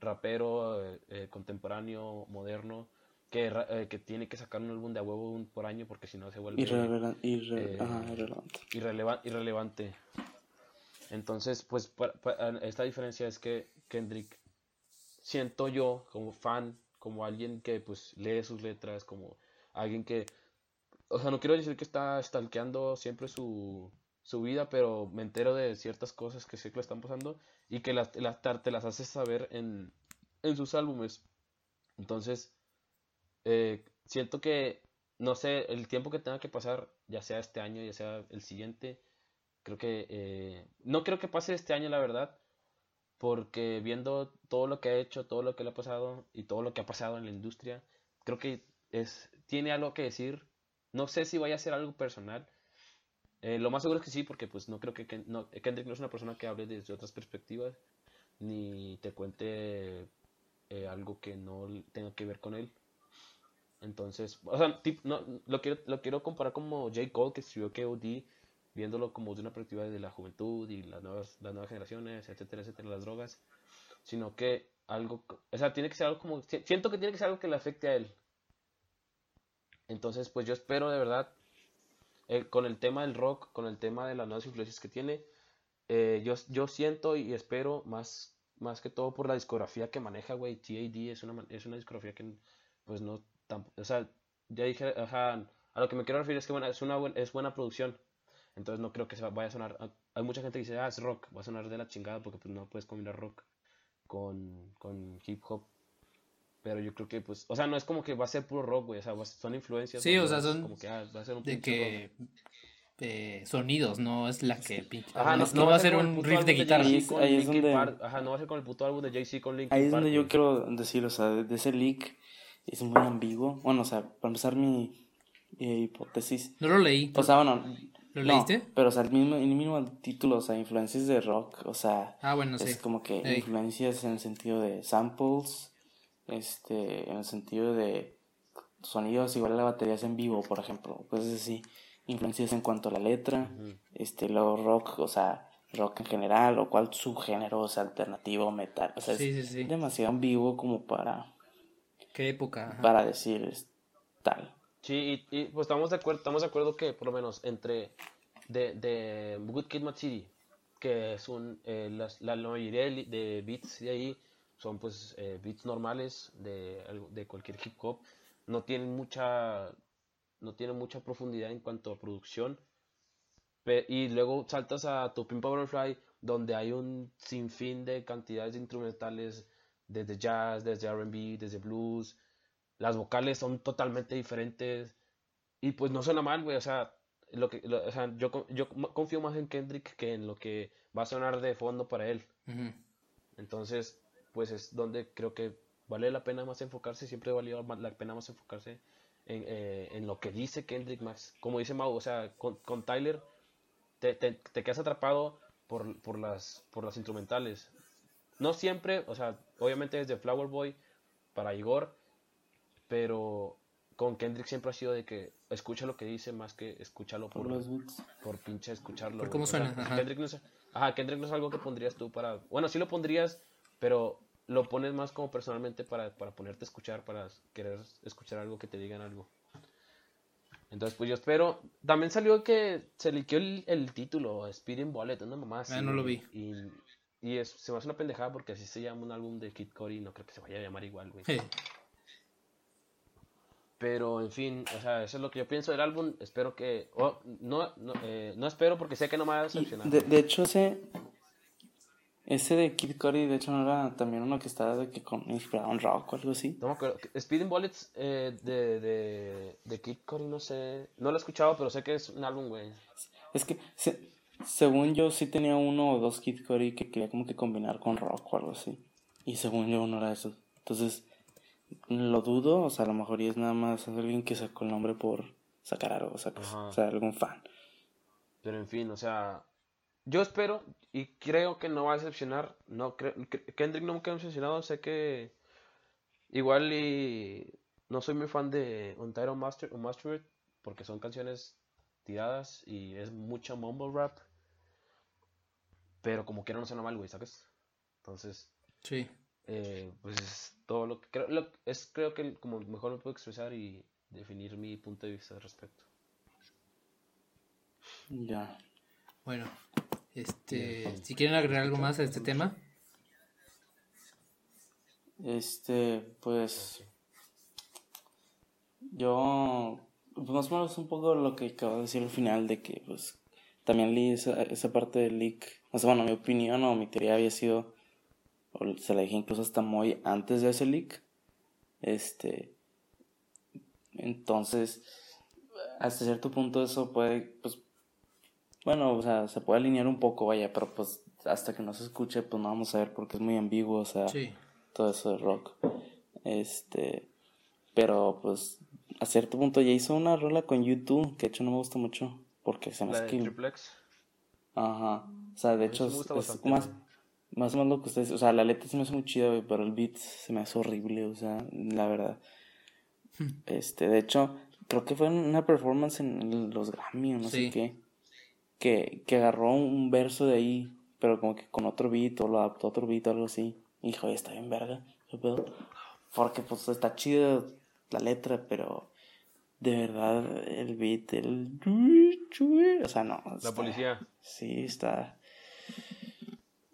Speaker 7: rapero eh, eh, contemporáneo, moderno, que, eh, que tiene que sacar un álbum de a huevo un por año porque si no se vuelve
Speaker 8: Irrele- irre-
Speaker 7: eh,
Speaker 8: ajá, irrelevante.
Speaker 7: irreleva- irrelevante. Entonces, pues pa- pa- esta diferencia es que Kendrick, siento yo como fan, como alguien que pues lee sus letras, como alguien que, o sea, no quiero decir que está stalkeando siempre su, su vida, pero me entero de ciertas cosas que sé que le están pasando y que las, las, te las hace saber en, en sus álbumes. Entonces, eh, siento que, no sé, el tiempo que tenga que pasar, ya sea este año, ya sea el siguiente, creo que, eh, no creo que pase este año, la verdad, porque viendo todo lo que ha hecho, todo lo que le ha pasado y todo lo que ha pasado en la industria, creo que es, tiene algo que decir. No sé si vaya a ser algo personal. Eh, lo más seguro es que sí, porque pues no creo que Kendrick no es una persona que hable desde otras perspectivas, ni te cuente eh, algo que no tenga que ver con él. Entonces, o sea, tip- no, lo quiero, lo quiero comparar como J. Cole que escribió KOD, viéndolo como de una perspectiva de la juventud y las nuevas, las nuevas generaciones, etcétera, etcétera, las drogas, sino que algo, o sea, tiene que ser algo como, si- siento que tiene que ser algo que le afecte a él. Entonces, pues yo espero de verdad, eh, con el tema del rock, con el tema de las nuevas influencias que tiene, eh, yo, yo siento y espero más, más que todo por la discografía que maneja, güey, TAD es una, es una discografía que, pues no, tamp- o sea, ya dije, ajá, a lo que me quiero referir es que bueno, es una buen- es buena producción, entonces no creo que se va- vaya a sonar, hay mucha gente que dice, ah, es rock, va a sonar de la chingada porque pues no puedes combinar rock con, con hip hop, pero yo creo que pues, o sea, no es como que va a ser puro rock, güey, o sea, va a- son influencias,
Speaker 6: Sí, o sea, son
Speaker 7: como que, ah, va a ser un
Speaker 6: De que eh, sonidos, no es la que pinche.
Speaker 7: Ajá,
Speaker 6: no, no va a ser un riff de guitarra.
Speaker 8: Ahí es donde-.
Speaker 7: Ajá, no va a ser con el puto álbum de Jay-Z con Linkin
Speaker 8: Ahí es
Speaker 7: Park,
Speaker 8: donde yo
Speaker 7: güey.
Speaker 8: quiero decir, o sea, de, de ese leak es muy ambiguo. Bueno, o sea, para empezar mi eh, hipótesis.
Speaker 6: No lo leí.
Speaker 8: O sea, bueno.
Speaker 6: ¿Lo
Speaker 8: no,
Speaker 6: leíste?
Speaker 8: Pero, o sea, el mismo, el mismo título, o sea, influencias de rock, o sea,
Speaker 6: Ah, bueno, sí.
Speaker 8: es como que
Speaker 6: Ey.
Speaker 8: influencias en el sentido de samples, este, en el sentido de sonidos, igual la batería es en vivo, por ejemplo, cosas así. influencias en cuanto a la letra, este, luego rock, o sea, rock en general, o cuál subgénero, o sea, alternativo, metal, o sea,
Speaker 6: Sí,
Speaker 8: es
Speaker 6: sí, sí.
Speaker 8: demasiado ambiguo como para,
Speaker 6: ¿Qué época? Ajá.
Speaker 8: para decir es tal.
Speaker 7: Sí, y, y, pues estamos de acuerdo, estamos de acuerdo que por lo menos entre de, de Good Kid, Mad City, que es un, eh, las- la, mayoría de, de beats de ahí son pues eh, beats normales de, de cualquier hip hop, no tienen mucha, no tienen mucha profundidad en cuanto a producción, y luego saltas a Tu Pimp Butterfly, donde hay un sinfín de cantidades de instrumentales, desde jazz, desde R&B, desde blues, las vocales son totalmente diferentes. Y pues no suena mal, güey, o sea, lo que, lo- o sea, yo, yo confío más en Kendrick que en lo que va a sonar de fondo para él.
Speaker 6: Ujú.
Speaker 7: Entonces, pues es donde creo que vale la pena más enfocarse, siempre valió la pena más enfocarse en, eh, en lo que dice Kendrick más. Como dice Mau, o sea, con, con Tyler te, te, te quedas atrapado por, por, las, por las instrumentales. No siempre, o sea, obviamente desde Flower Boy para Igor, pero con Kendrick siempre ha sido de que escucha lo que dice más que escúchalo
Speaker 8: Por
Speaker 7: por,
Speaker 8: los beats.
Speaker 7: por pinche escucharlo.
Speaker 6: Por cómo
Speaker 7: O sea,
Speaker 6: suena, ajá.
Speaker 7: Kendrick no es, ajá, Kendrick no es algo que pondrías tú para... Bueno, sí lo pondrías, pero lo pones más como personalmente para, para ponerte a escuchar, para querer escuchar algo que te digan algo. Entonces, pues yo espero... También salió que se liqueó el, el título, Speeding Bullet, una mamá así,
Speaker 6: Ah, no lo vi.
Speaker 7: Y, y es, se me hace una pendejada porque así se llama un álbum de Kid Cody, no creo que se vaya a llamar igual, güey.
Speaker 6: Sí.
Speaker 7: Pero, en fin, o sea, eso es lo que yo pienso del álbum. Espero que... oh, no, no, eh, no espero porque sé que no me va a decepcionar.
Speaker 8: de, de hecho, ese, ese de Kid Cudi, de hecho, no era también uno que estaba de que con, inspirado en rock o algo así.
Speaker 7: No me acuerdo. Speeding Bullets eh, de, de, de Kid Cudi, no sé. No lo he escuchado, pero sé que es un álbum, güey.
Speaker 8: Es que, se- según yo, sí tenía uno o dos Kid Cudi que quería como que combinar con rock o algo así. Y según yo, no era eso. Entonces, lo dudo, o sea, a lo mejor y es nada más alguien que sacó el nombre por sacar algo, o sea, o sea algún fan.
Speaker 7: Pero, en fin, o sea... Yo espero y creo que no va a decepcionar. No creo, Kendrick nunca ha decepcionado. Sé que igual y no soy muy fan de Untitled Master, Unmastered porque son canciones tiradas y es mucho mumble rap. Pero como quiera no suena mal, güey, ¿sabes? Entonces,
Speaker 6: Sí.
Speaker 7: eh, pues es todo lo que creo, lo- es creo que como mejor me puedo expresar y definir mi punto de vista al respecto.
Speaker 8: Ya.
Speaker 6: Bueno, este, si quieren agregar algo más a este tema,
Speaker 8: Este, pues. Yo. Pues más o menos un poco lo que acabo de decir al final, de que, pues. También leí esa, esa parte del leak. O sea, bueno, mi opinión o mi teoría había sido. O se la dije incluso hasta muy antes de ese leak. Este. Entonces. Hasta cierto punto eso puede. Pues. Bueno, o sea, se puede alinear un poco, vaya, pero pues hasta que no se escuche, pues no vamos a ver porque es muy ambiguo, o sea
Speaker 6: sí.
Speaker 8: todo eso de rock. Este, pero pues a cierto punto ya hizo una rola con YouTube que de hecho no me gusta mucho porque se me hace que
Speaker 7: Triplex.
Speaker 8: ajá, o sea, de hecho es, es más más o menos lo que ustedes, o sea, la letra se me hace muy chida, güey, pero el beat se me hace horrible, o sea, la verdad. Este, de hecho, creo que fue una performance en los Grammy o no
Speaker 6: Sí.
Speaker 8: sé qué. Que, que agarró un verso de ahí, pero como que con otro beat o lo adaptó a otro beat o algo así. Y dijo, "Oye, está bien verga, qué pedo. Porque pues está chida la letra, pero de verdad el beat, el... O sea, no.
Speaker 7: La policía.
Speaker 8: Sí, está...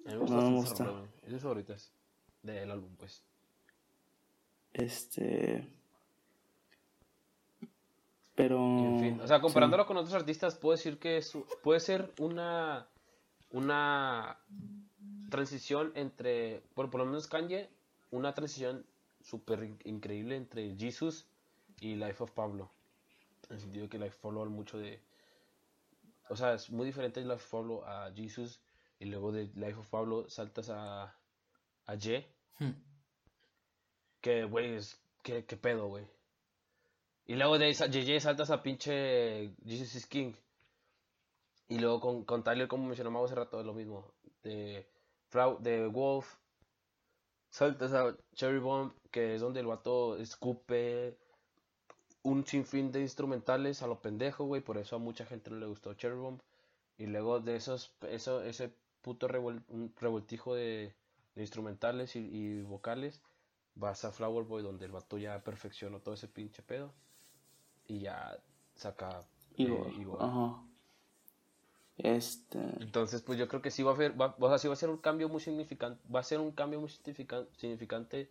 Speaker 7: Me gusta
Speaker 8: No me gusta.
Speaker 7: rola, güey. Es de mis favoritas del álbum, pues.
Speaker 8: Este... Pero...
Speaker 7: En fin, o sea, comparándolo con otros artistas, puedo decir que es, puede ser una una transición entre, por, por lo menos Kanye, una transición súper in- increíble entre Jesus y Life of Pablo. En el sentido que Life of Pablo habla mucho de... O sea, es muy diferente Life of Pablo a Jesus y luego de Life of Pablo saltas a, a Ye,
Speaker 6: Hmm.
Speaker 7: que, güey, es... ¿Qué, qué pedo, güey? Y luego de esa JJ saltas a pinche Jesus is King. Y luego con, con Tyler, como mencionamos hace rato, es lo mismo. De, de Wolf, saltas a Cherry Bomb, que es donde el vato escupe. un sinfín de instrumentales a lo pendejo, güey. Por eso a mucha gente no le gustó Cherry Bomb. Y luego de esos, eso, ese puto revuel- un revoltijo de, de instrumentales y, y vocales, vas a Flower Boy, donde el vato ya perfeccionó todo ese pinche pedo. Y ya saca eh,
Speaker 8: Igor. Ajá. Este.
Speaker 7: Entonces, pues yo creo que sí va a haber, va, o sea, sí va a ser un cambio muy significante, va a ser un cambio muy significan- significante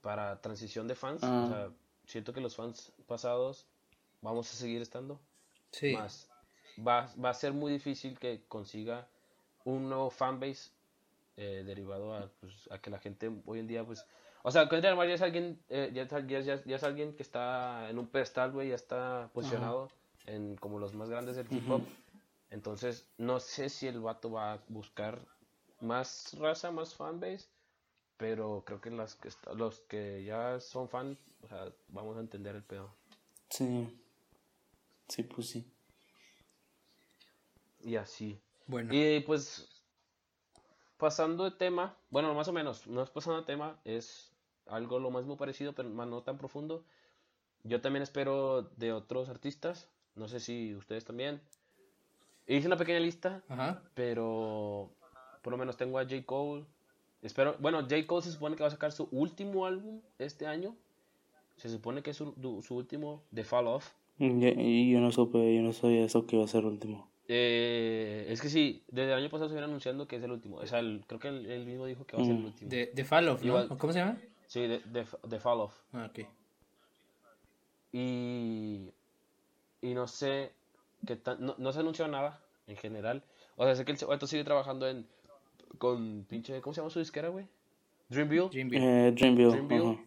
Speaker 7: para transición de fans.
Speaker 8: Ah.
Speaker 7: O sea, siento que los fans pasados vamos a seguir estando.
Speaker 6: Sí.
Speaker 7: Más, va, va a ser muy difícil que consiga un nuevo fanbase eh, derivado a, pues, a que la gente hoy en día, pues, o sea, Kendrick Lamar ya es alguien, eh, ya, es- ya, ya- ya es alguien que está en un pedestal, güey, ya está posicionado en como los más grandes del hip hop. Entonces, no sé si el vato va a buscar más raza, más fanbase, pero creo que las que est- los que ya son fan, o sea, vamos a entender el pedo.
Speaker 8: Sí. Sí, pues sí.
Speaker 7: Y así.
Speaker 6: Bueno.
Speaker 7: Y pues, pasando de tema, bueno, más o menos, no es pasando de tema, es algo lo mismo parecido, pero más no tan profundo. Yo también espero de otros artistas, no sé si ustedes también. Hice una pequeña lista,
Speaker 6: Ajá.
Speaker 7: pero por lo menos tengo a J. Cole. Espero, bueno, J. Cole se supone que va a sacar su último álbum este año. Se supone que es su, su último, The Fall Off.
Speaker 8: Y, y yo no supe, yo no sabía eso que iba a ser último.
Speaker 7: Eh, es que sí, desde el año pasado se viene anunciando que es el último. O sea, el- creo que él, él mismo dijo que va a ser el
Speaker 8: Mm.
Speaker 7: último.
Speaker 6: De, de Fall Off, ¿no?
Speaker 7: Igual.
Speaker 6: ¿O ¿Cómo se llama?
Speaker 7: Sí, de, de, de Fall Off.
Speaker 6: Ah, ok.
Speaker 7: Y, y no sé qué tan, no, no se anunció nada en general. O sea, sé que el vato sigue trabajando en con pinche, ¿cómo se llama su disquera, güey? Dreamville.
Speaker 6: Dreamville.
Speaker 8: Eh, Dreamville.
Speaker 7: Dreamville.
Speaker 8: ajá.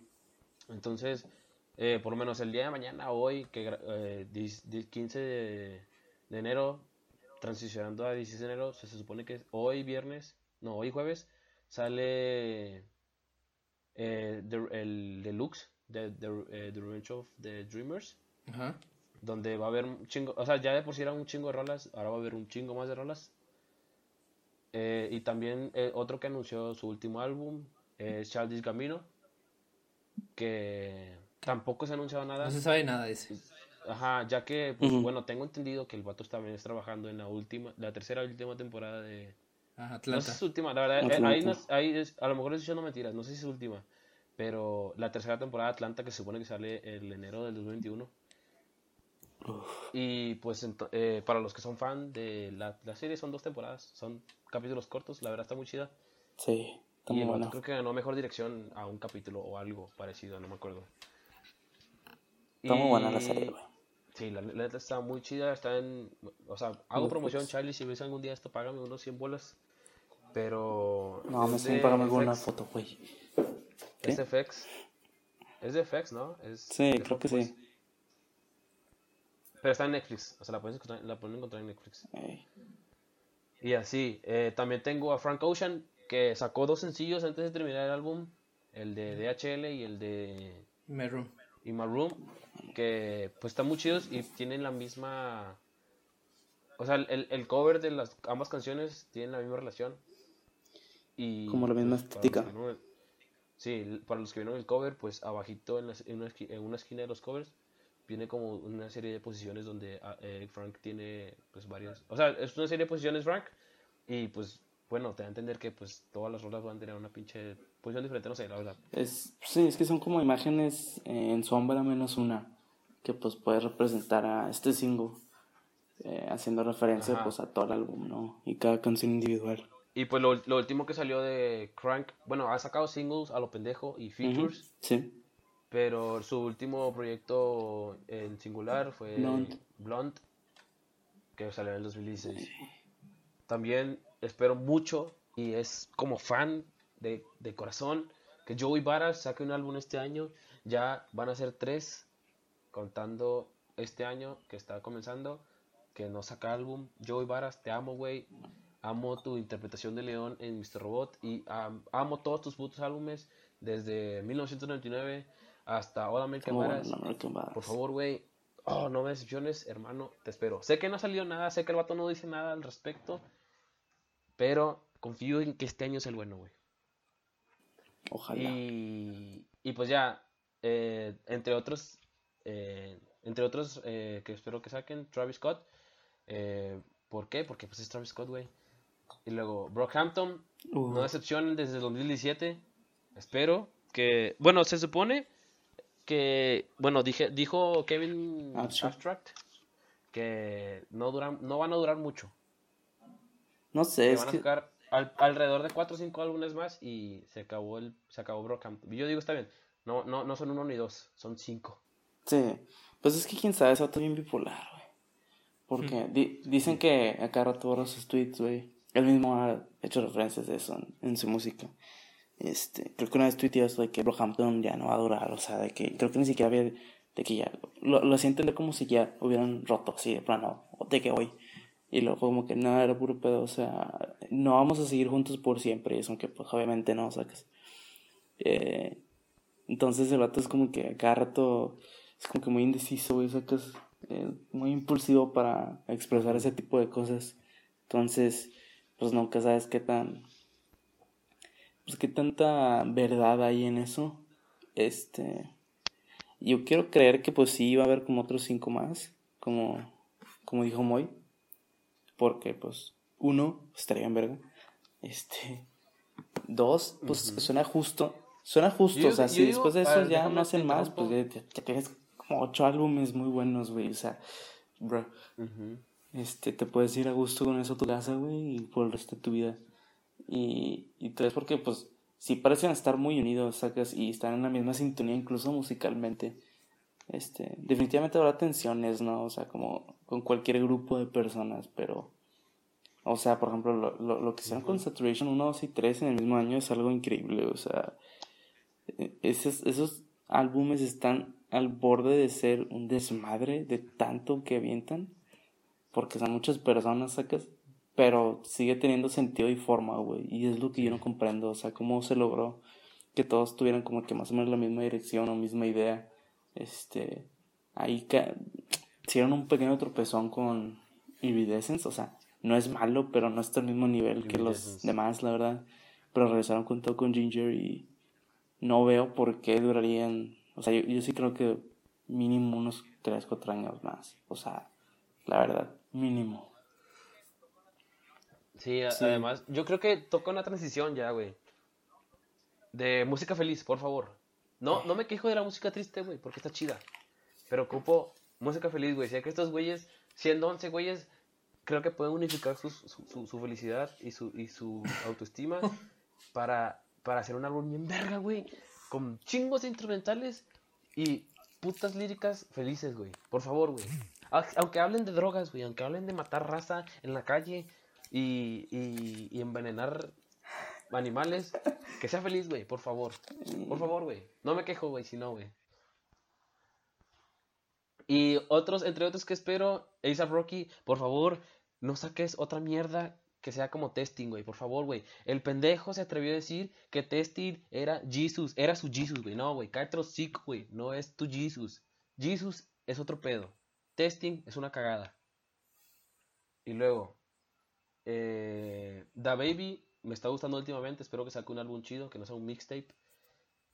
Speaker 7: Entonces, eh, por lo menos el día de mañana, hoy, que gra- eh, dis- dis- 15 de, de enero, transicionando a 16 de enero, se, se supone que hoy viernes, no, hoy jueves, sale eh, the- el deluxe de, de, eh, The Revenge of the Dreamers,
Speaker 6: Ajá.
Speaker 7: donde va a haber un chingo, o sea, ya de por sí era un chingo de rolas, ahora va a haber un chingo más de rolas. Eh, y también eh, otro que anunció su último álbum es Childish Gambino, que tampoco se ha anunciado nada.
Speaker 6: No se sabe nada de ese.
Speaker 7: Ajá, ya que, pues bueno, tengo entendido que el vato también está trabajando en la última, la tercera y última temporada de... No
Speaker 6: Atlanta.
Speaker 7: sé si es última, la verdad, eh, ahí, no ahí es- a lo mejor estoy diciendo mentiras, no sé si es última, pero la tercera temporada de Atlanta que se supone que sale el enero del 2021. Y pues eh, para los que son fan de la, la serie son dos temporadas, son capítulos cortos, la verdad está muy chida.
Speaker 8: Sí, está
Speaker 7: Y
Speaker 8: muy bueno.
Speaker 7: creo que ganó mejor dirección a un capítulo o algo parecido, no me acuerdo.
Speaker 8: Está muy buena la serie, güey.
Speaker 7: Sí, la la neta está muy chida, está en... O sea, hago
Speaker 8: Netflix.
Speaker 7: promoción, Charlie, si ves algún día esto, págame unos 100 bolas. Pero...
Speaker 8: No, me
Speaker 7: es
Speaker 8: estoy pagando alguna foto, güey.
Speaker 7: Es de FX. Es de FX, ¿no? Es
Speaker 8: Sí,
Speaker 7: de
Speaker 8: creo que sí.
Speaker 7: Pero está en Netflix, o sea, la puedes encontrar, la pueden encontrar en Netflix. Y así, eh, también tengo a Frank Ocean, que sacó dos sencillos antes de terminar el álbum, el de DHL y el de
Speaker 6: Merum.
Speaker 7: y My Room, que pues están muy chidos y tienen la misma... O sea, el, el cover de las ambas canciones tienen la misma relación. Y,
Speaker 8: Como la misma
Speaker 7: pues,
Speaker 8: estética.
Speaker 7: vieron sí, para los que vieron el cover, pues abajito en, las- en una, esqui- en una esquina de los covers viene como una serie de posiciones donde eh, Frank tiene pues varias... O sea, es una serie de posiciones Frank y pues bueno, te da a entender que pues todas las rolas van a tener una pinche posición diferente, no sé, la verdad.
Speaker 8: Es, sí, es que son como imágenes eh, en sombra menos una, que pues puede representar a este single, eh, haciendo referencia
Speaker 7: Ajá.
Speaker 8: pues a todo el álbum, ¿no? Y cada canción individual.
Speaker 7: Y pues lo, lo último que salió de Crank, bueno, ha sacado singles a lo pendejo y features,
Speaker 8: Sí.
Speaker 7: pero su último proyecto en singular fue
Speaker 8: Blonde.
Speaker 7: Blonde, que salió en el 2016. También espero mucho y es como fan de, de corazón que Joey Varas saque un álbum este año. Ya van a ser tres, contando este año que está comenzando, que no saca álbum. Joey Varas, te amo, güey. Amo tu interpretación de León en Mr. Robot y am- amo todos tus putos álbumes desde 1999 hasta Hola American
Speaker 8: Badass.
Speaker 7: Por favor, güey. Oh, no me decepciones, hermano. Te espero. Sé que no salió nada, sé que el vato no dice nada al respecto. Pero confío en que este año es el bueno, güey.
Speaker 8: Ojalá.
Speaker 7: Y, y pues ya, eh, entre otros, eh, Entre otros eh, que espero que saquen, Travis Scott. Eh, ¿Por qué? Porque pues es Travis Scott, güey. Y luego Brockhampton,
Speaker 8: Uh.
Speaker 7: no decepcionen desde el 2017. Espero que... Bueno, se supone que... Bueno, dije, dijo Kevin
Speaker 8: Abstract.
Speaker 7: Abstract, que no, duran, no van a durar mucho.
Speaker 8: No sé,
Speaker 7: Que
Speaker 8: es
Speaker 7: van a
Speaker 8: que...
Speaker 7: sacar al- alrededor de 4 o 5 álbumes más y se acabó el se acabó Brockhampton. Y yo digo, está bien. No, no, no son uno ni dos, son cinco.
Speaker 8: Sí, pues es que quién sabe, está bien bipolar, güey. Porque di- dicen que a cada rato borra sus tweets, güey. Él mismo ha hecho referencias de eso en, su música. Este, creo que una vez tuiteó eso de que Brockhampton ya no va a durar, o sea, de que creo que ni siquiera había, de que ya, lo, lo entender como si ya hubieran roto, así de plano, o de que hoy. Y luego como que no, era puro pedo, o sea, no vamos a seguir juntos por siempre, y eso que pues obviamente no, sacas. Eh, entonces el vato es como que a cada rato es como que muy indeciso, güey, sacas eh, muy impulsivo para expresar ese tipo de cosas. Entonces, pues nunca sabes qué tan pues qué tanta verdad hay en eso. Este yo quiero creer que pues sí va a haber como otros cinco más, como como dijo Moy, porque pues uno pues, estaría en verga. Este dos, pues suena justo. Suena justo,
Speaker 7: Yo
Speaker 8: o sea, si
Speaker 7: yo
Speaker 8: después de eso
Speaker 7: ver,
Speaker 8: ya no hacen más, pues ya, ya- tienes como ocho álbumes muy buenos, güey, o sea, bro,
Speaker 7: Ujú.
Speaker 8: Este, te puedes ir a gusto con eso a tu casa, güey, y por el resto de tu vida. Y, y tres, porque pues sí parecen estar muy unidos, sacas, y están en la misma sintonía, incluso musicalmente. Este, definitivamente habrá tensiones, ¿no? O sea, como con cualquier grupo de personas, pero, o sea, por ejemplo, lo, lo, lo que hicieron con Saturation 1, 2 y 3 en el mismo año es algo increíble, o sea, eh, esos, esos álbumes están al borde de ser un desmadre de tanto que avientan porque son muchas personas, sacas, pero sigue teniendo sentido y forma, güey, y es lo que yo no comprendo, o sea, cómo se logró que todos tuvieran como que más o menos la misma dirección o misma idea, este, ahí hicieron un pequeño tropezón con Iridescence, o sea, no es malo, pero no está al mismo nivel que los demás, la verdad, pero regresaron con todo con Ginger y no veo por qué durarían, o sea, yo, yo sí creo que mínimo unos 3, 4 años más, o sea, la verdad, mínimo.
Speaker 7: Sí, además, yo creo que toca una transición ya, güey. De música feliz, por favor. No, no me quejo de la música triste, güey, porque está chida. Pero ocupo música feliz, güey. Sé que estos güeyes, siendo 11 güeyes, creo que pueden unificar su, su, su felicidad y su, y su autoestima para, para hacer un álbum bien verga, güey. Con chingos instrumentales y putas líricas felices, güey. Por favor, güey. Au- Aunque hablen de drogas, güey. Aunque hablen de matar raza en la calle y, y, envenenar animales. Que sea feliz, güey. Por favor. Por favor, güey. No me quejo, güey. Si no, güey. Y otros, entre otros que espero, A$AP Rocky, por favor, no saques otra mierda que sea como testing, güey, por favor, güey. El pendejo se atrevió a decir que testing era Jesus, era su Jesus, güey. No, güey, hocico, güey. No es tu Jesus. Jesus es otro pedo. Testing es una cagada. Y luego, eh, Da Baby me está gustando últimamente. Espero que saque un álbum chido, que no sea un mixtape.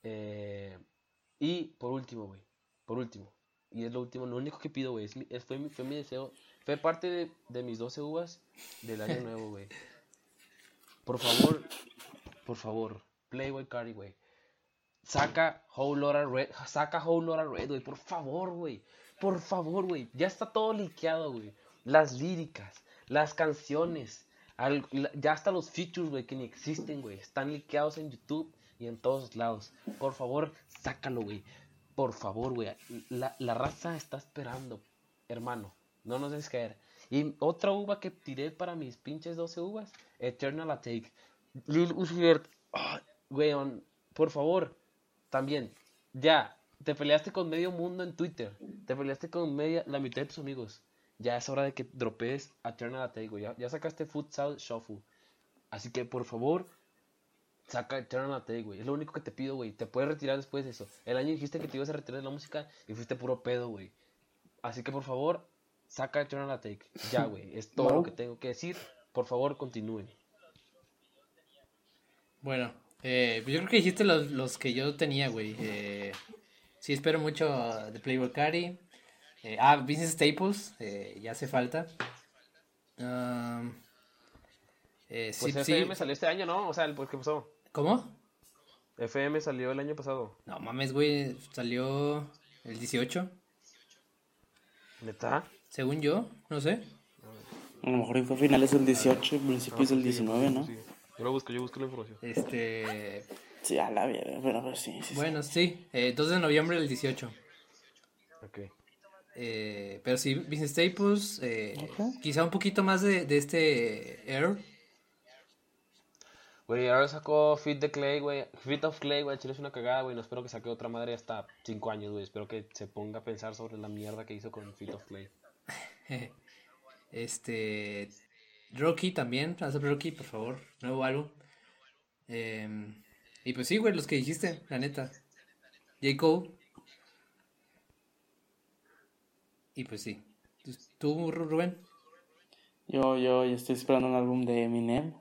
Speaker 7: Eh, y por último, güey, por último, y es lo último, lo único que pido, güey, es mi- es- fue, mi, fue mi deseo, fue parte de, de mis 12 uvas del año nuevo, güey. Por favor, por favor, Playboy Cardi, güey. Saca Whole Lotta Red, saca Whole Lotta Red, güey, por favor, güey. Por favor, güey. Ya está todo liqueado, güey. Las líricas, las canciones, ya hasta los features, güey, que ni existen, güey. Están liqueados en YouTube y en todos lados. Por favor, sácalo, güey. Por favor, güey. La, raza está esperando, hermano. No nos dejes caer. Y otra uva que tiré para mis pinches 12 uvas, Eternal Take. Lil Uzi Vert, weón, por favor, también, ya, te peleaste con medio mundo en Twitter, te peleaste con media, la mitad de tus amigos, ya es hora de que dropees a Eternal Take, güey, ya, ya sacaste Futsal Shuffle, así que por favor, saca Eternal Take, güey, es lo único que te pido, güey, te puedes retirar después de eso, el año dijiste que te ibas a retirar de la música y fuiste puro pedo, güey, así que por favor, saca Eternal Take, ya, güey, es todo lo
Speaker 8: No.
Speaker 7: que tengo que decir, por favor, continúen.
Speaker 6: Bueno, eh, yo creo que dijiste los, los que yo tenía, güey. Eh, sí, espero mucho de Playboy Cardi. Eh, ah, Business Staples, eh, ya hace falta. Um, eh,
Speaker 7: Pues
Speaker 6: sí, sí.
Speaker 7: FM salió este año, ¿no? O sea, el- pues, ¿qué pasó?
Speaker 6: ¿Cómo?
Speaker 7: FM salió el año pasado.
Speaker 6: No mames, güey, salió el 18,
Speaker 7: ¿Neta?
Speaker 6: según yo, no sé.
Speaker 8: A lo mejor fue a finales del 18, principios del 19, ¿no?
Speaker 7: Sí. Yo lo busco, yo busco la información.
Speaker 6: Este,
Speaker 8: Sí, a la verga, pero pues sí, sí,
Speaker 6: bueno, sí, eh, 2 de noviembre del 18.
Speaker 7: Ok.
Speaker 6: Eh, pero sí, Business Staples, eh, quizá un poquito más de, de este Air.
Speaker 7: Güey, ahora sacó Fit de Clay, güey. Fit of Clay, güey. Chile es una cagada, güey. No espero que saque otra madre hasta 5 años, güey. Espero que se ponga a pensar sobre la mierda que hizo con Fit of Clay.
Speaker 6: Este, Rocky también, Rocky, por favor, nuevo álbum. Em, y pues sí, güey, los que dijiste, la neta. J. Cole. Y pues sí. ¿Tú, Ru- Rubén?
Speaker 8: Yo, yo, yo estoy esperando un álbum de Eminem. No,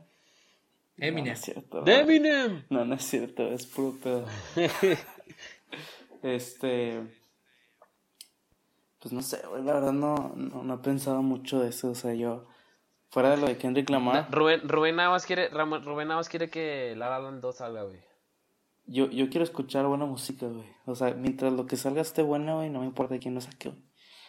Speaker 8: no
Speaker 6: Eminem.
Speaker 8: es cierto.
Speaker 7: ¡De
Speaker 8: no.
Speaker 7: Eminem!
Speaker 8: No, no es cierto, es puro pedo. este. Pues no sé, güey, la verdad no, no, no he pensado mucho de eso. O sea, yo. Fuera de lo de Kendrick Lamar,
Speaker 7: Rubén, Rubén nada más quiere, Rubén nada más quiere que La La Land 2 salga, güey.
Speaker 8: Yo, yo quiero escuchar buena música, güey. O sea, mientras lo que salga esté bueno, güey, no me importa quién lo saque, güey.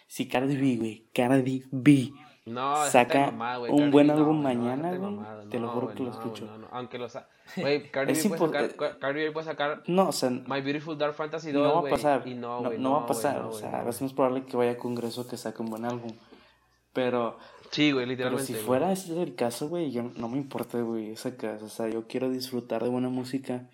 Speaker 8: Si Cardi B, güey, Cardi B
Speaker 7: No,
Speaker 8: saca
Speaker 7: mamada, güey.
Speaker 8: un
Speaker 7: Cardi
Speaker 8: buen
Speaker 7: B, no,
Speaker 8: álbum
Speaker 7: no,
Speaker 8: mañana, güey,
Speaker 7: mamada.
Speaker 8: te lo
Speaker 7: No,
Speaker 8: juro
Speaker 7: güey,
Speaker 8: que lo
Speaker 7: no, güey,
Speaker 8: escucho.
Speaker 7: no, no. Aunque lo sa... Güey, Cardi
Speaker 8: Es
Speaker 7: B puede sacar, Cardi B puede sacar
Speaker 8: No, o sea,
Speaker 7: My Beautiful Dark Fantasy 2,
Speaker 8: no va a pasar.
Speaker 7: Y
Speaker 8: No,
Speaker 7: no,
Speaker 8: no va a pasar.
Speaker 7: no,
Speaker 8: o sea,
Speaker 7: no,
Speaker 8: a veces es probable que vaya a Congreso que saque un buen álbum. Pero,
Speaker 7: Sí, güey,
Speaker 8: pero
Speaker 7: literalmente.
Speaker 8: si
Speaker 7: güey.
Speaker 8: fuera ese el caso, güey, yo no me importa, güey, esa casa. O sea, yo quiero disfrutar de buena música.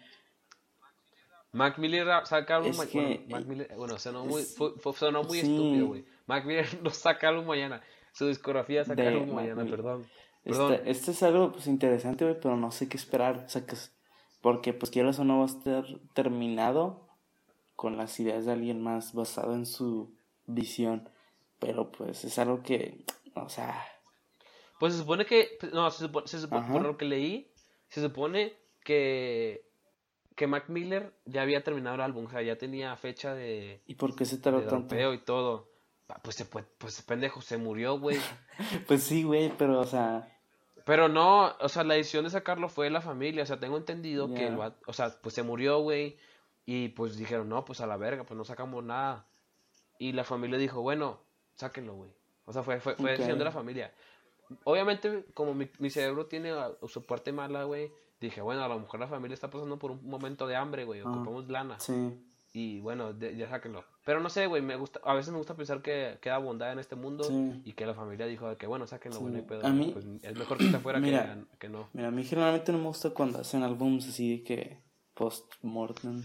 Speaker 7: Mac Miller saca algo
Speaker 8: Es
Speaker 7: mañana. Bueno, Mac Miller, bueno, sonó muy,
Speaker 8: es-
Speaker 7: fue- fue- sonó muy
Speaker 8: sí.
Speaker 7: estúpido, güey. Mac Miller no saca algo mañana. Su discografía saca
Speaker 8: De
Speaker 7: algo
Speaker 8: Mac
Speaker 7: mañana,
Speaker 8: Miller.
Speaker 7: perdón. Perdón.
Speaker 8: Este, este es algo pues interesante, güey, pero no sé qué esperar. O sea, que porque pues quieras o no va a estar terminado con las ideas de alguien más basado en su visión. Pero pues es algo que, o sea,
Speaker 7: Pues se supone que, no, se supone, se supone- por lo que leí, se supone que, que Mac Miller ya había terminado el álbum, o sea, ya tenía fecha de,
Speaker 8: ¿y por qué se
Speaker 7: de
Speaker 8: tardó tanto?
Speaker 7: y todo. Ah, Pues, se, pues, pues pendejo, se murió, güey.
Speaker 8: Pues sí, güey, pero o sea,
Speaker 7: Pero no, o sea, la decisión de sacarlo fue la familia, o sea, tengo entendido que el o sea, pues se murió, güey, y pues dijeron, no, pues a la verga, pues no sacamos nada. Y la familia dijo, bueno, sáquenlo, güey. O sea, fue, fue, decisión de la familia. Obviamente, como mi, mi cerebro tiene ah, su parte mala, güey, dije, bueno, a lo mejor la familia está pasando por un momento de hambre, güey,
Speaker 8: Ah.
Speaker 7: ocupamos lana.
Speaker 8: sí.
Speaker 7: Y bueno, de- ya sáquenlo. Pero no sé, güey, me gusta, a veces me gusta pensar que queda bondad en este mundo
Speaker 8: Sí.
Speaker 7: y que la familia dijo de que bueno, sáquenlo,
Speaker 8: Sí.
Speaker 7: güey, no hay pedo,
Speaker 8: A mí-
Speaker 7: pues, es mejor que esté afuera
Speaker 8: Mira.
Speaker 7: que, que no.
Speaker 8: Mira, a mí generalmente no me gusta cuando hacen álbums así de que post-mortem.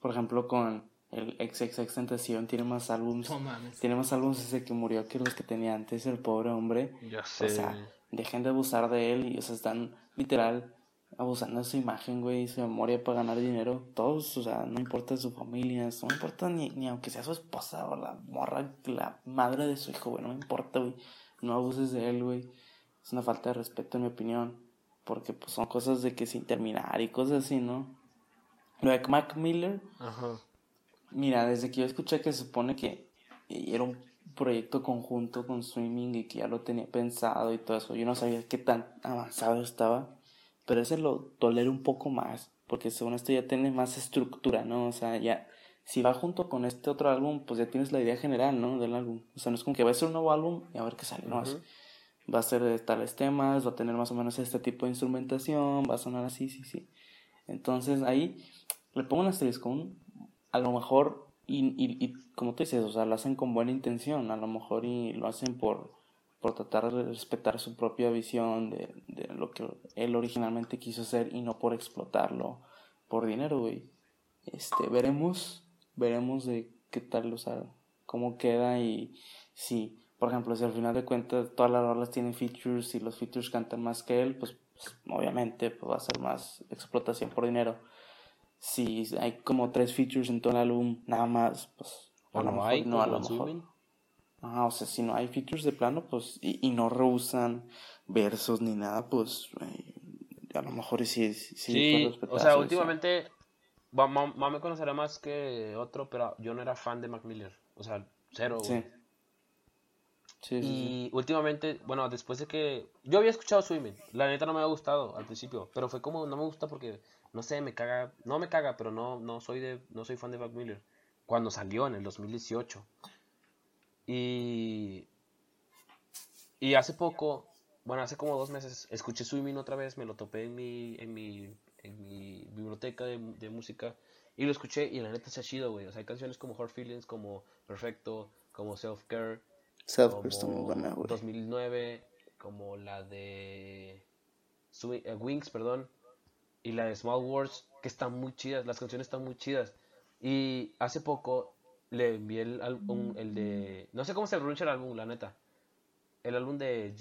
Speaker 8: Por ejemplo, con el XXX Tentación tiene más álbums.
Speaker 6: No mames.
Speaker 8: Tiene más álbumes desde que murió que los que tenía antes el pobre hombre.
Speaker 7: Ya
Speaker 8: O
Speaker 7: sé.
Speaker 8: sea, dejen de abusar de él y, o sea, están literal abusando de su imagen, güey, su memoria para ganar dinero. Todos, o sea, no importa su familia, no importa ni, ni aunque sea su esposa o la morra, la madre de su hijo, güey, no me importa, güey. No abuses de él, güey. Es una falta de respeto, en mi opinión. Porque, pues, son cosas de que sin terminar y cosas así, ¿no? Lo de Mac Miller,
Speaker 7: Ajá.
Speaker 8: Mira, desde que yo escuché que se supone que era un proyecto conjunto con streaming y que ya lo tenía pensado y todo eso, yo no sabía qué tan avanzado estaba, pero ese lo tolero un poco más, porque según esto ya tiene más estructura, ¿no? O sea, ya, si va junto con este otro álbum, pues ya tienes la idea general, ¿no? Del álbum. O sea, no es como que va a ser un nuevo álbum y a ver qué sale, no, va a ser de tales temas, va a tener más o menos este tipo de instrumentación, va a sonar así, sí, sí. Entonces ahí le pongo un asterisco, un- a lo mejor, y, y, y como tú dices, o sea, lo hacen con buena intención, a lo mejor y lo hacen por, por tratar de respetar su propia visión de, de lo que él originalmente quiso hacer y no por explotarlo por dinero, güey. Este, veremos, veremos de qué tal, o sea, cómo queda y si, por ejemplo, si al final de cuentas todas las rolas tienen features y los features cantan más que él, pues, pues, obviamente pues, va a ser más explotación por dinero. Si hay como tres features en todo el álbum, nada más, pues a lo
Speaker 7: no
Speaker 8: mejor
Speaker 7: hay,
Speaker 8: no, a
Speaker 7: como
Speaker 8: lo mejor. Ajá, o sea, si no hay features de plano, pues, y, y no rehusan versos ni nada, pues, eh, a lo mejor sí, sí, sí,
Speaker 7: o sea, últimamente mamá me conocerá más que otro, pero yo no era fan de Mac Miller. O sea, cero,
Speaker 8: visión.
Speaker 7: güey.
Speaker 8: Sí. Sí, sí, sí.
Speaker 7: Y últimamente, bueno, después de que... Yo había escuchado Swimming, la neta no me había gustado al principio, pero fue como, no me gusta porque, no sé, me caga, no me caga, pero no, no soy de, no soy fan de Mac Miller, cuando salió en el 2018. Y... Y hace poco, bueno, hace como dos meses, escuché Swimming otra vez, me lo topé en mi, en mi, en mi biblioteca de, de música y lo escuché y la neta se ha chido, güey. O sea, hay canciones como Hard Feelings, como Perfecto, como Self Care,
Speaker 8: Self-Care está muy buena, güey.
Speaker 7: 2009, como la de eh, Wings, perdón, y la de Small Wars, que están muy chidas, las canciones están muy chidas. Y hace poco le envié el álbum, el de, no sé cómo se pronuncia el álbum, la neta. El álbum de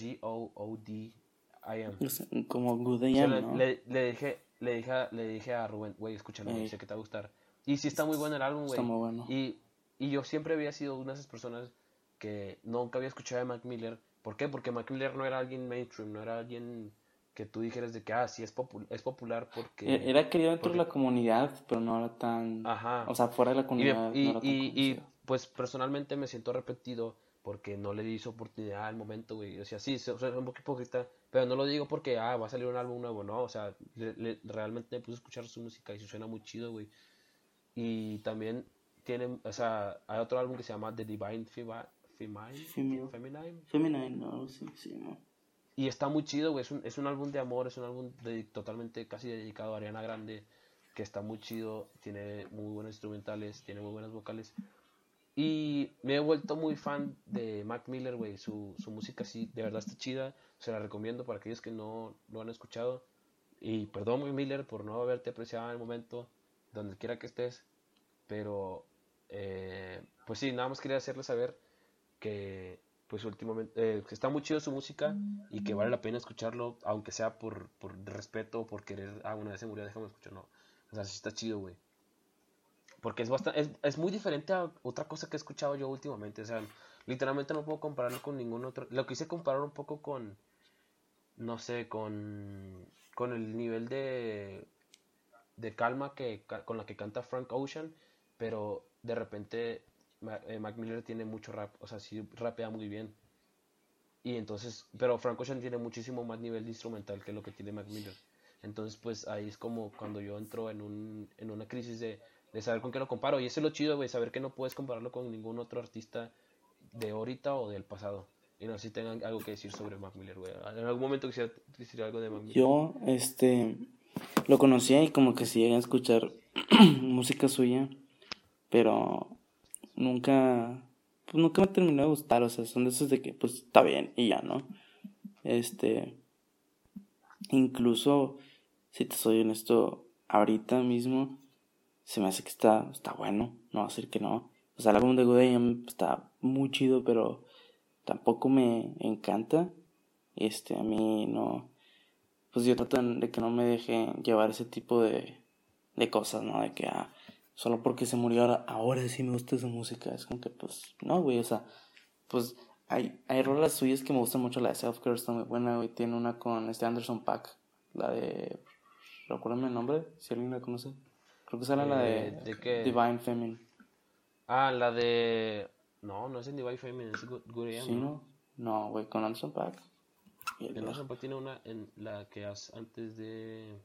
Speaker 7: G-O-O-D-I-M.
Speaker 8: Como Good
Speaker 7: O sea,
Speaker 8: AM,
Speaker 7: le,
Speaker 8: ¿no?
Speaker 7: le- le dije, le dije, a- le dije a Rubén, güey, escúchalo, güey,
Speaker 8: Ey.
Speaker 7: sé que te va a gustar. Y sí está muy bueno el álbum, güey.
Speaker 8: Está muy bueno.
Speaker 7: Y, y yo siempre había sido una de esas personas que nunca había escuchado de Mac Miller. ¿Por qué? Porque Mac Miller no era alguien mainstream, no era alguien que tú dijeras de que, ah, sí, es, popu- es popular porque...
Speaker 8: E- Era querido dentro de
Speaker 7: porque-
Speaker 8: la comunidad, pero no era tan...
Speaker 7: Ajá.
Speaker 8: O sea, fuera de la
Speaker 7: Y,
Speaker 8: comunidad
Speaker 7: y-
Speaker 8: no era tan
Speaker 7: y- y, pues personalmente me siento arrepentido porque no le di su oportunidad al momento, güey. O sea, sí, so- soy un poco hipócrita, pero no lo digo porque, ah, va a salir un álbum nuevo, no. O sea, le- le- realmente me puse a escuchar su música y suena muy chido, güey. Y también tiene, o sea, hay otro álbum que se llama The Divine.
Speaker 8: Female.
Speaker 7: Feminine.
Speaker 8: Feminine, no, sí, sí, no.
Speaker 7: Y está muy chido, güey. Es un, es un álbum de amor, es un álbum de- totalmente casi dedicado a Ariana Grande, que está muy chido, tiene muy buenos instrumentales, tiene muy buenas vocales. Y me he vuelto muy fan de Mac Miller, güey. Su, su música sí, de verdad está chida. Se la recomiendo para aquellos que no lo han escuchado. Y perdón, Mac Miller, por no haberte apreciado en el momento, donde quiera que estés. Pero, eh, pues sí, nada más quería hacerles saber que pues últimamente eh, está muy chido su música y que vale la pena escucharlo, aunque sea por, por respeto, por querer, ah, una vez se murió, déjame escucharlo. O sea, sí está chido, güey. Porque es bastante, es, es muy diferente a otra cosa que he escuchado yo últimamente. O sea, literalmente no puedo compararlo con ningún otro. Lo quise comparar un poco con, no sé, con, con el nivel de, de calma que, con la que canta Frank Ocean, pero de repente Eh, Mac Miller tiene mucho rap, o sea, sí rapea muy bien. Y entonces, pero Frank Ocean tiene muchísimo más nivel de instrumental que lo que tiene Mac Miller. Entonces, pues ahí es como cuando yo entro en, un, en una crisis de, de saber con qué lo comparo. Y eso es lo chido, güey, saber que no puedes compararlo con ningún otro artista de ahorita o del pasado. Y no sé si tengan algo que decir sobre Mac Miller, güey. En algún momento quisiera decir algo de Mac Miller.
Speaker 8: Yo, este, lo conocía y como que sí llegué a escuchar música suya, pero nunca, pues nunca me terminó de gustar, o sea, son de esos de que, pues, está bien y ya, ¿no? Este, incluso, si te soy honesto, ahorita mismo, se me hace que está, está bueno, no va a que no. O sea, el álbum de Good AM está muy chido, pero tampoco me encanta. Este, a mí no, pues yo trato de que no me deje llevar ese tipo de, de cosas, ¿no? De que, ah, solo porque se murió ahora, ahora sí me gusta su música. Es como que, pues, no, güey, o sea, pues hay, hay rolas suyas que me gustan mucho. La de Self Care está muy buena, güey. Tiene una con este Anderson Pack, la de, recuérdame el nombre, si alguien la conoce. Creo que sale la de,
Speaker 7: Eh, ¿de qué?
Speaker 8: Divine Feminine.
Speaker 7: Ah, la de... No, no es en Divine Feminine, es Good, Good AM,
Speaker 8: ¿Sí, no? No, güey, con Anderson Pack. El-
Speaker 7: Anderson Paak tiene una en la que hace antes de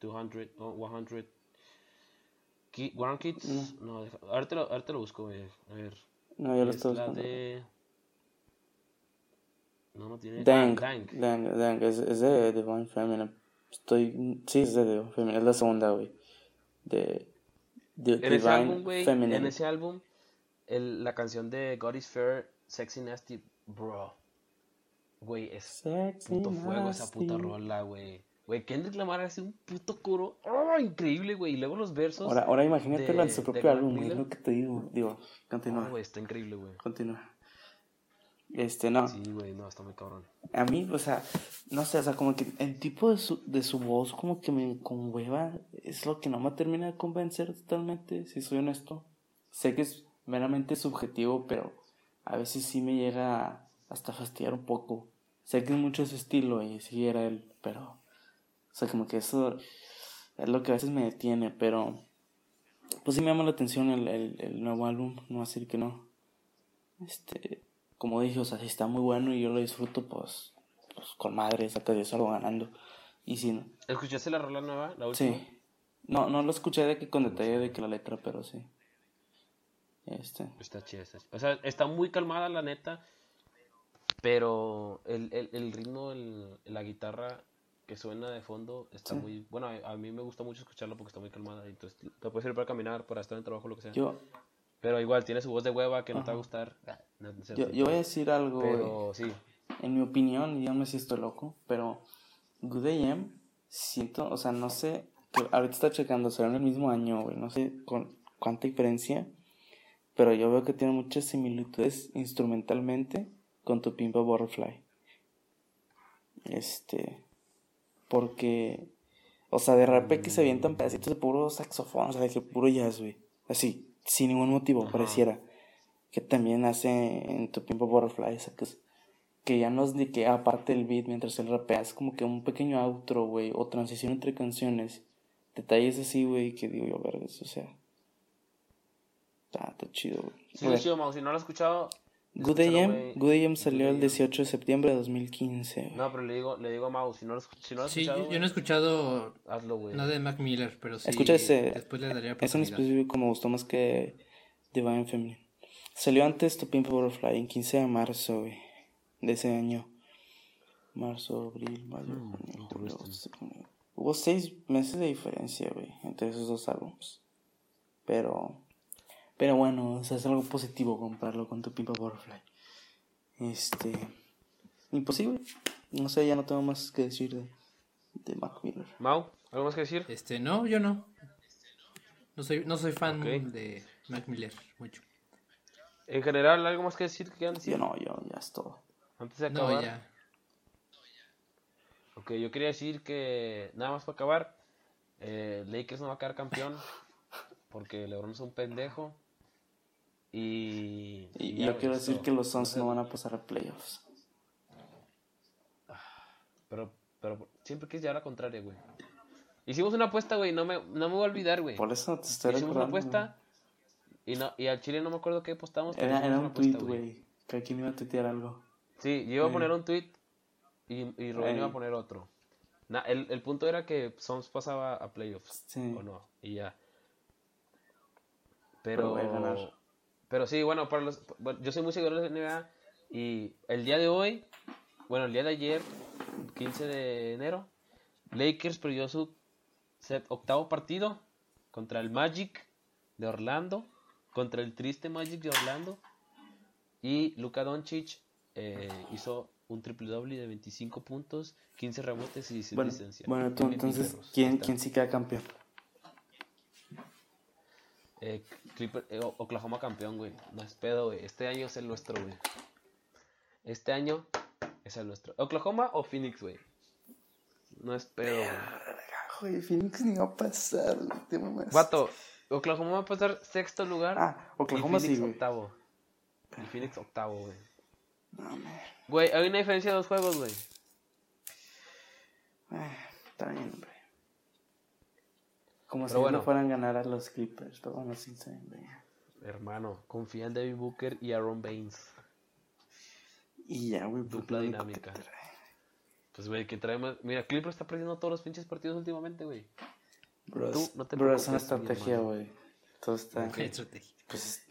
Speaker 7: 200 o 100 Ki- One Kids. No, deja- ahorita lo, ahorita lo busco, güey. A ver.
Speaker 8: No, yo lo
Speaker 7: es
Speaker 8: estoy buscando.
Speaker 7: de. No, no tiene.
Speaker 8: Dang,
Speaker 7: Ah, Dang.
Speaker 8: Dang, Dang, es, es de Divine Feminine. Estoy, sí, es de Divine Feminine, es la segunda, güey. De, de
Speaker 7: En ese
Speaker 8: Divine
Speaker 7: álbum, güey.
Speaker 8: Feminine.
Speaker 7: En ese álbum, el, la canción de God is Fair, Sexy Nasty, bro. Güey, es
Speaker 8: Sexy
Speaker 7: puto fuego esa
Speaker 8: nasty.
Speaker 7: puta rola, güey. Güey, Kendrick Lamar hace un puto coro. ¡Oh, increíble, güey! Y luego los versos.
Speaker 8: Ahora, ahora imagínate
Speaker 7: de-
Speaker 8: en su propio álbum,
Speaker 7: Miller.
Speaker 8: lo que te digo. Digo, continúa,
Speaker 7: No, güey, está increíble, güey.
Speaker 8: continúa. Este, no.
Speaker 7: Sí, güey, no, está muy cabrón.
Speaker 8: A mí, o sea, no sé, o sea, como que el tipo de su, de su voz como que me conmueva, es lo que no me termina de convencer totalmente, si soy honesto. Sé que es meramente subjetivo, pero a veces sí me llega hasta fastidiar un poco. Sé que es mucho su estilo y sí era él, pero, sea, como que eso es lo que a veces me detiene, pero, pues sí me llama la atención el, el, el nuevo álbum, no decir que no. Este, como dije, o sea, si está muy bueno y yo lo disfruto, pues, pues con madre, saca yo salgo ganando. Y si no,
Speaker 7: ¿Escuchaste la rola nueva? La última.
Speaker 8: sí. No, no lo escuché de que con detalle de que la letra, pero sí. Este.
Speaker 7: Está chida, está chida. O sea, está muy calmada la neta. Pero el, el, el ritmo, el, la guitarra que suena de fondo está
Speaker 8: Sí.
Speaker 7: muy... Bueno, a, a mí me gusta mucho escucharla porque está muy calmada. y Entonces te puede servir para caminar, para estar en el trabajo, lo que sea.
Speaker 8: Yo,
Speaker 7: Pero igual, tiene su voz de hueva que no te va a gustar. Ah, no, no es
Speaker 8: yo, voy a decir algo.
Speaker 7: Pero sí.
Speaker 8: En mi opinión, díganme si estoy loco, pero Good AM, siento, o sea, no sé, ahorita está checando, será en el mismo año, güey, no sé con cuánta diferencia, pero yo veo que tiene muchas similitudes instrumentalmente con tu Pimpa Butterfly. Este, porque, o sea, de repente que se avientan pedacitos de puro saxofón, o sea, de que puro jazz, güey, así, sin ningún motivo, pareciera, que también hace en tu Pimpa Butterfly, o sea, que es que ya no es de que aparte el beat mientras él rapea, es como que un pequeño outro, güey, o transición entre canciones. Detalles así, güey, que digo yo, vergas, o sea. Está, está chido, güey.
Speaker 7: Sí, chido, Mau. Si no lo has escuchado...
Speaker 8: Good AM. Good AM salió
Speaker 7: Good
Speaker 8: el
Speaker 7: AM.
Speaker 8: 18 de septiembre de 2015, güey.
Speaker 7: No, pero le digo, le digo a Mau, si no lo, si no lo has
Speaker 6: Sí,
Speaker 7: escuchado,
Speaker 6: yo, yo no he escuchado
Speaker 7: hazlo, güey.
Speaker 6: nada de Mac Miller, pero sí.
Speaker 8: Escucha ese.
Speaker 6: Después le daría
Speaker 8: Es un específico me gustó más que Divine Feminine. Salió antes To Pimp Butterfly, en 15 de marzo, güey, de ese año. Marzo, abril, mayo,
Speaker 7: Mm,
Speaker 8: junio, julio, agosto, septiembre. Hubo seis meses de diferencia, güey, entre esos dos álbumes. Pero, pero bueno, o sea, es algo positivo comprarlo con Tu Pimp a Butterfly. Este, imposible. No sé, ya no tengo más que decir de, de Mac Miller.
Speaker 7: Mau, ¿algo más que decir?
Speaker 6: Este, no, yo no. No soy, no soy fan de Mac Miller, mucho.
Speaker 7: En general, ¿algo más que decir? que quieran decir?
Speaker 8: Yo no, yo ya es todo.
Speaker 7: Antes de
Speaker 6: No,
Speaker 7: acabar.
Speaker 6: ya.
Speaker 7: Ok, yo quería decir que nada más para acabar, eh, Lakers no va a quedar campeón porque LeBron es un pendejo. Y,
Speaker 8: Y yo quiero decir que los Suns no van a pasar a playoffs.
Speaker 7: Pero, pero siempre quieres llevar la contraria, güey. Hicimos una apuesta, güey, no me, no me voy a olvidar, güey.
Speaker 8: Por eso te estoy
Speaker 7: Hicimos una apuesta y, no, y al Chile no me acuerdo qué apostamos.
Speaker 8: Era, era un tweet, güey. Que alguien iba a tuitear algo.
Speaker 7: Sí, yo iba a
Speaker 8: Sí.
Speaker 7: poner un tweet y, y Rubén iba a
Speaker 8: Ey.
Speaker 7: poner otro. Na- el, el punto era que Sons pasaba a playoffs.
Speaker 8: Sí.
Speaker 7: O no, y ya.
Speaker 8: Pero
Speaker 7: Pero,
Speaker 8: voy a ganar.
Speaker 7: Pero sí, bueno, para los, yo soy muy seguidor de la NBA y el día de hoy, bueno, el día de ayer, 15 de enero, Lakers perdió su set- octavo partido contra el Magic de Orlando, contra el triste Magic de Orlando. Y Luka Doncic eh, hizo un triple doble de 25 puntos, 15 rebotes y 16
Speaker 8: Bueno,
Speaker 7: asistencias.
Speaker 8: bueno tú, entonces, ¿quién. ¿quién sí queda campeón?
Speaker 7: Eh, Clipper- eh, Oklahoma campeón, güey. No es pedo, güey. Este año es el nuestro, güey. Este año es el nuestro. ¿Oklahoma o Phoenix, güey? No es pedo, güey.
Speaker 8: Phoenix ni va a pasar, güey, te.
Speaker 7: Vato, Oklahoma va a pasar sexto lugar.
Speaker 8: Ah, Oklahoma
Speaker 7: y Phoenix
Speaker 8: sí, güey.
Speaker 7: octavo. Y Phoenix octavo, güey.
Speaker 8: No, man.
Speaker 7: Güey, hay una diferencia de dos juegos, güey.
Speaker 8: Ah, Está bien, hombre. Como
Speaker 7: Pero
Speaker 8: si
Speaker 7: bueno.
Speaker 8: no fueran a ganar a los Clippers, pero bueno, sí, sí, güey.
Speaker 7: Hermano, confía en Devin Booker y Aaron Baines.
Speaker 8: Y ya, güey. pues,
Speaker 7: Dupla dinámica.
Speaker 8: que trae.
Speaker 7: Pues, güey, que traemos. Mira, Clippers está perdiendo todos los pinches partidos últimamente, güey.
Speaker 8: Bro,
Speaker 7: Tú
Speaker 8: es-
Speaker 7: no te
Speaker 8: bro, es una estrategia, güey. Todo está...
Speaker 6: Qué estrategia.
Speaker 8: Pues,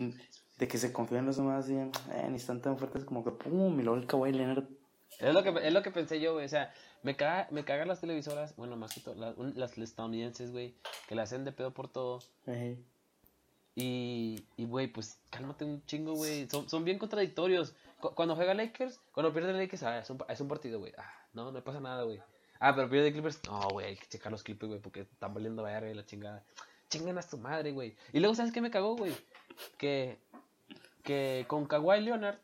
Speaker 8: de que se confían los demás, bien, eh, ni están tan fuertes como que pum, y luego el Kawhi Leonard.
Speaker 7: Es lo que, es lo que pensé yo, güey. O sea, me caga, me cagan las televisoras, bueno, más que todo, las, un- las estadounidenses, güey, que la hacen de pedo por todo.
Speaker 8: eh,
Speaker 7: Y, y güey, pues cálmate un chingo, güey. Son, son bien contradictorios. Cu- cuando juega Lakers, cuando pierde Lakers, ah, es un, es un partido, güey. Ah, no, no pasa nada, güey. Ah, pero pierde Clippers. No, güey, hay que checar los Clippers, güey, porque están valiendo verga y la chingada. Chingan a su madre, güey. Y luego, ¿sabes qué me cagó, güey? Que, que con Kawhi Leonard,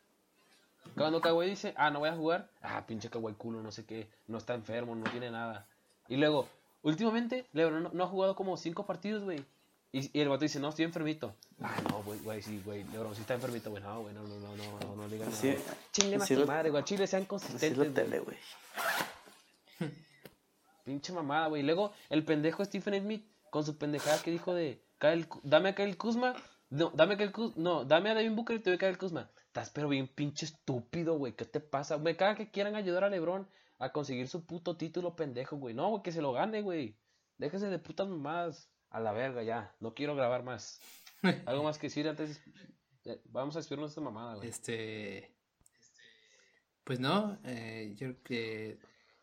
Speaker 7: cuando Kawhi dice, ah, no voy a jugar, ah, pinche Kawhi culo, no sé qué, no está enfermo, no tiene nada. Y luego, últimamente, LeBron no, no ha jugado como cinco partidos, güey. Y, y el vato dice, no, estoy enfermito. Ah, no, güey, güey, sí, güey, LeBron sí está enfermito, güey, no, güey, no, no, no, no, no, no digan nada. Chinguen a
Speaker 8: así
Speaker 7: su
Speaker 8: lo-
Speaker 7: madre, güey, Chile sean consistentes, güey. Pinche mamada, güey. Y Luego, el pendejo Stephen Smith, con su pendejada que dijo de, Kyle dame a Kyle Kuzma, no, dame a Kyle Kuz- no, dame a Devin Booker y te doy a Kyle Kuzma. Estás pero bien pinche estúpido, güey. ¿Qué te pasa? Me caga que quieran ayudar a LeBron a conseguir su puto título pendejo, güey. No, güey, que se lo gane, güey. Déjese de putas mamadas. A la verga, ya. No quiero grabar más. Algo más que decir antes. Vamos a despedirnos de esta mamada, güey.
Speaker 6: Este. Pues no, eh, yo creo que.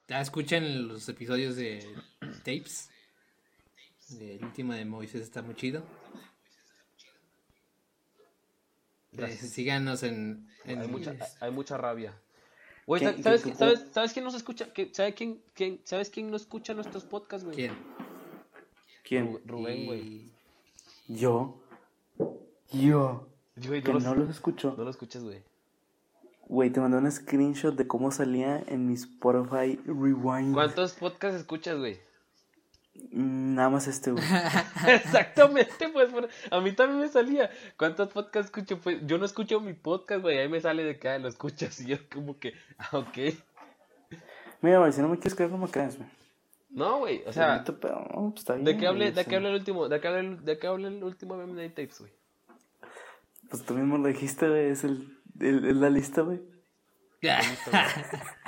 Speaker 6: Ya escuchen los episodios de Tapes. El último de Moisés está muy chido. Eh,
Speaker 7: Gracias.
Speaker 6: síganos en. en
Speaker 7: Hay mucha, hay mucha rabia. Güey,
Speaker 8: ¿Quién-
Speaker 7: ¿sabes,
Speaker 8: quién-
Speaker 7: sabes, sabes quién nos escucha? ¿Qué- ¿Sabe quién, quién, ¿Sabes quién no escucha nuestros podcasts, güey?
Speaker 6: ¿Quién?
Speaker 8: ¿Quién?
Speaker 7: Ru- Rubén, güey.
Speaker 6: Y-
Speaker 8: Yo. Yo. Que
Speaker 7: no,
Speaker 8: no
Speaker 7: los-
Speaker 8: los escucho.
Speaker 7: no lo escuchas, güey.
Speaker 8: Güey, te mandé un screenshot de cómo salía en mi Spotify Rewind.
Speaker 7: ¿Cuántos podcasts escuchas, güey?
Speaker 8: Mm, Nada más este, güey.
Speaker 7: Exactamente, pues por- a mí también me salía. ¿Cuántos podcasts escucho? Pues yo no escucho mi podcast, güey. Ahí me sale de que ah, lo escuchas y yo como que, ah, ok.
Speaker 8: Mira, güey, si no me quieres creer, no me creas, güey.
Speaker 7: No, güey, o sea,
Speaker 8: pero, no, pues está bien.
Speaker 7: ¿de qué hable, el último, de qué hable el, de qué hable el último meme de tapes, güey?
Speaker 8: Pues tú mismo lo dijiste, güey. Es, el, el- es la lista, güey.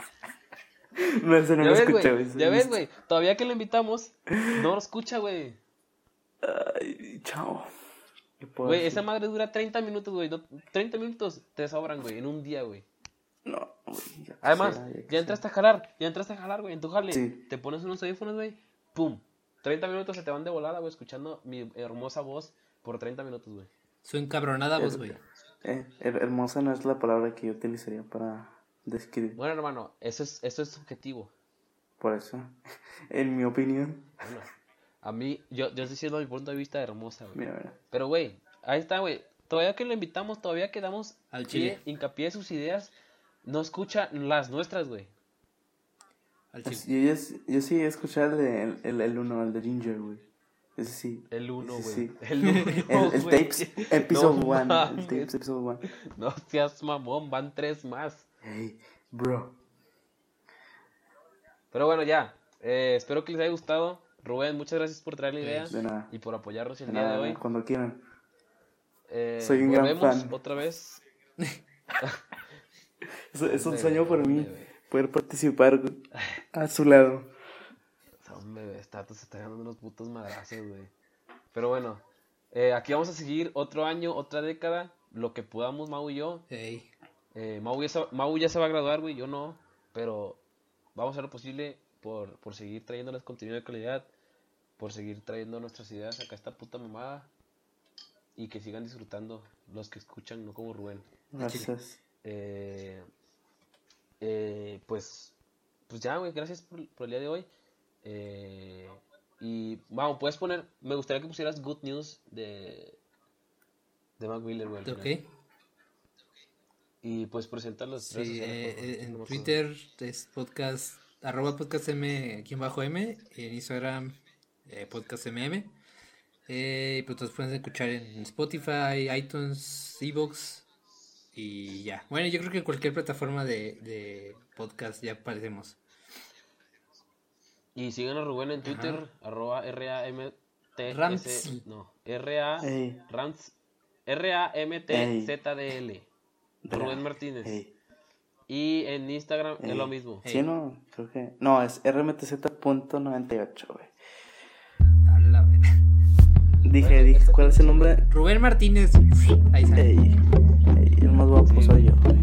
Speaker 8: No, ese no
Speaker 7: Ya
Speaker 8: lo
Speaker 7: ves,
Speaker 8: escuché,
Speaker 7: güey, ya ves, güey, todavía que lo invitamos, no lo escucha, güey.
Speaker 8: Ay, chao. ¿Qué puedo
Speaker 7: Güey, esa madre dura 30 minutos, güey. no- 30 minutos te sobran, güey, en un día, güey.
Speaker 8: No, güey. ya
Speaker 7: Además, ya entraste a jalar, ya entraste a jalar, güey, en tu jale.
Speaker 8: Sí.
Speaker 7: Te pones unos audífonos, güey, pum. 30 minutos se te van de volada, güey, escuchando mi hermosa voz por 30 minutos, güey.
Speaker 6: Su encabronada voz, güey.
Speaker 8: Eh, her- hermosa no es la palabra que yo utilizaría para
Speaker 7: Bueno, hermano, eso es, eso es subjetivo.
Speaker 8: Por eso, en mi opinión.
Speaker 7: Bueno, a mí, yo, yo estoy diciendo mi punto de vista hermosa, güey.
Speaker 8: Mira, mira.
Speaker 7: Pero, güey, ahí está, güey. Todavía que lo invitamos, todavía que damos
Speaker 6: Al
Speaker 7: pie-
Speaker 6: chile.
Speaker 7: hincapié de sus ideas, no escucha las nuestras, güey.
Speaker 6: Al chile.
Speaker 8: Yo, yo, yo sí he escuchado el, de- el, el, uno, el de Ginger, güey. Ese sí.
Speaker 7: El uno,
Speaker 8: Ese
Speaker 7: güey.
Speaker 8: sí.
Speaker 7: El uno,
Speaker 8: El, el
Speaker 7: güey.
Speaker 8: tapes, episode
Speaker 7: No
Speaker 8: one. El tapes, episode one.
Speaker 7: No seas mamón, van tres más.
Speaker 8: Hey, bro.
Speaker 7: Pero bueno, ya. Eh, espero que les haya gustado. Rubén, muchas gracias por traer la idea
Speaker 8: De nada.
Speaker 7: y por apoyarnos el
Speaker 8: De
Speaker 7: día de
Speaker 8: nada,
Speaker 7: hoy.
Speaker 8: cuando quieran.
Speaker 7: Eh,
Speaker 8: Soy un gran fan.
Speaker 7: otra vez.
Speaker 8: Es, es un sueño para mí poder participar güey, a su lado.
Speaker 7: O sea, Hombre, esta se está dando unos putos madrazos, güey. Pero bueno, eh, aquí vamos a seguir otro año, otra década, lo que podamos, Mau y yo.
Speaker 6: Ey.
Speaker 7: Eh, Mau, ya se, Mau ya se va a graduar, güey, yo no. Pero vamos a hacer lo posible por, por seguir trayéndoles contenido de calidad, por seguir trayendo nuestras ideas acá a esta puta mamada. Y que sigan disfrutando los que escuchan, no como Rubén.
Speaker 8: Gracias.
Speaker 7: Eh, eh, pues, pues ya, güey, gracias por, por el día de hoy. Eh, y, vamos, puedes poner, me gustaría que pusieras Good News de, de Mac Miller, güey.
Speaker 6: Ok.
Speaker 7: Y pues presentar redes
Speaker 6: Sí,
Speaker 7: sociales,
Speaker 6: eh,
Speaker 7: favor,
Speaker 6: eh,
Speaker 7: no
Speaker 6: en. Twitter es podcast, arroba podcast M, aquí bajo M, y en Instagram eh, podcast MM. Eh, y pues nos pueden escuchar en Spotify, iTunes, Evox y ya. Bueno, yo creo que en cualquier plataforma de, de podcast ya aparecemos.
Speaker 7: Y sigan a Rubén en Twitter, arroba R-A-M-T-S.
Speaker 6: Rams.
Speaker 7: No, R-A.
Speaker 8: Ey.
Speaker 7: Rams. R-A-M-T-Z-D-L. Rubén Martínez.
Speaker 8: Hey,
Speaker 7: Y en Instagram es
Speaker 8: Ey.
Speaker 7: lo mismo.
Speaker 8: ¿Sí no? Creo que. No, es rmtz.98, güey.
Speaker 6: La verga.
Speaker 8: Dije, dije, ¿cuál es el nombre?
Speaker 6: Rubén Martínez. Ahí está.
Speaker 8: Ey, ey, el más guapo soy yo, güey.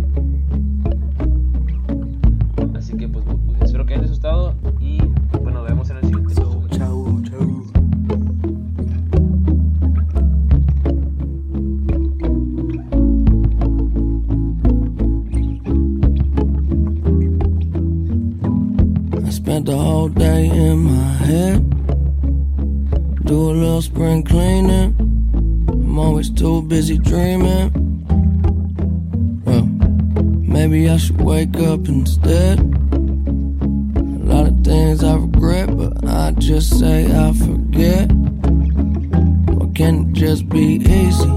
Speaker 4: Whole day in my head. Do a little spring cleaning. I'm always too busy dreaming. Well, maybe I should wake up instead. A lot of things I regret, but I just say I forget. Why can't it just be easy?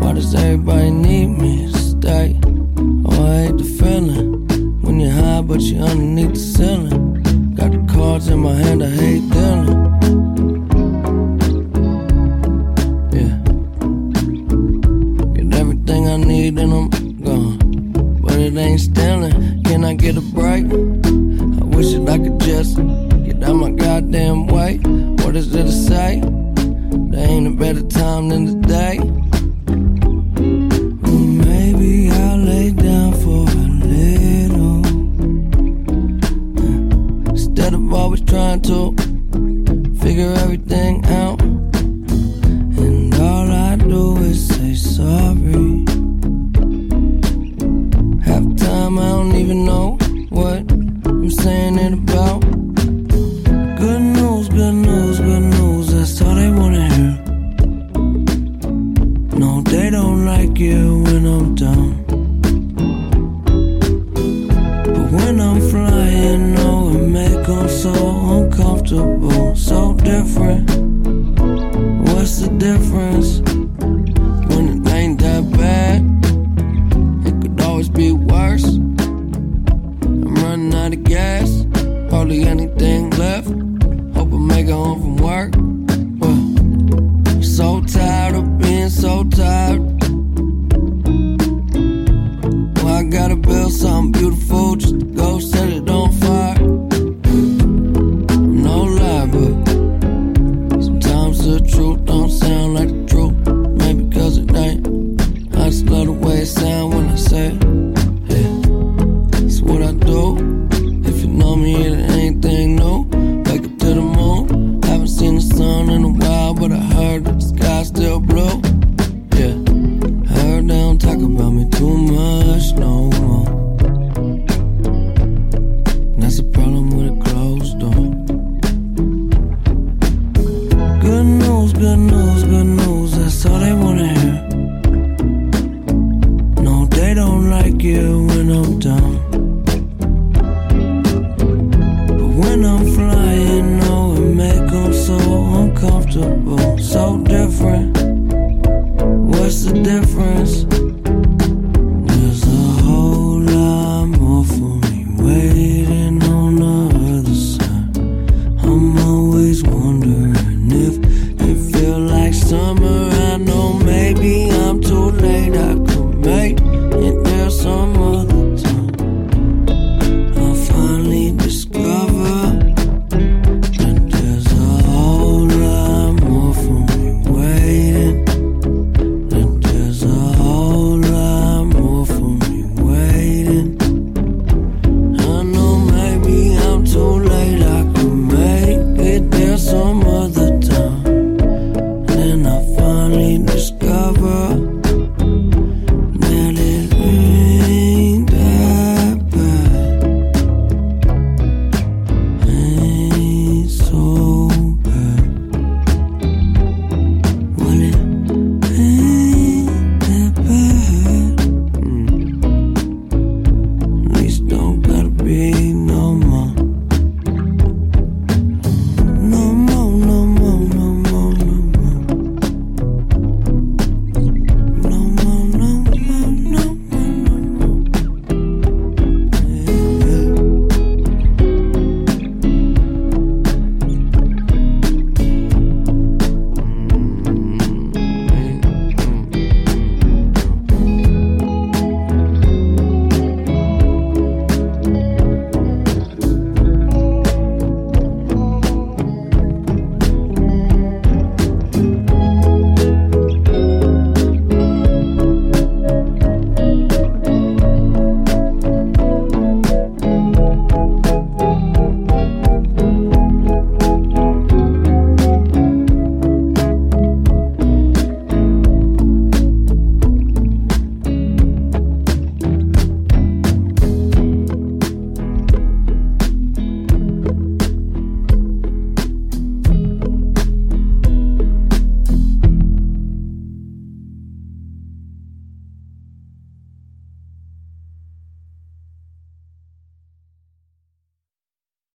Speaker 4: Why does everybody need me to stay? Oh, I hate the feeling when you're high, but you're underneath the ceiling. Cards in my hand, I hate dealing. summer. I know maybe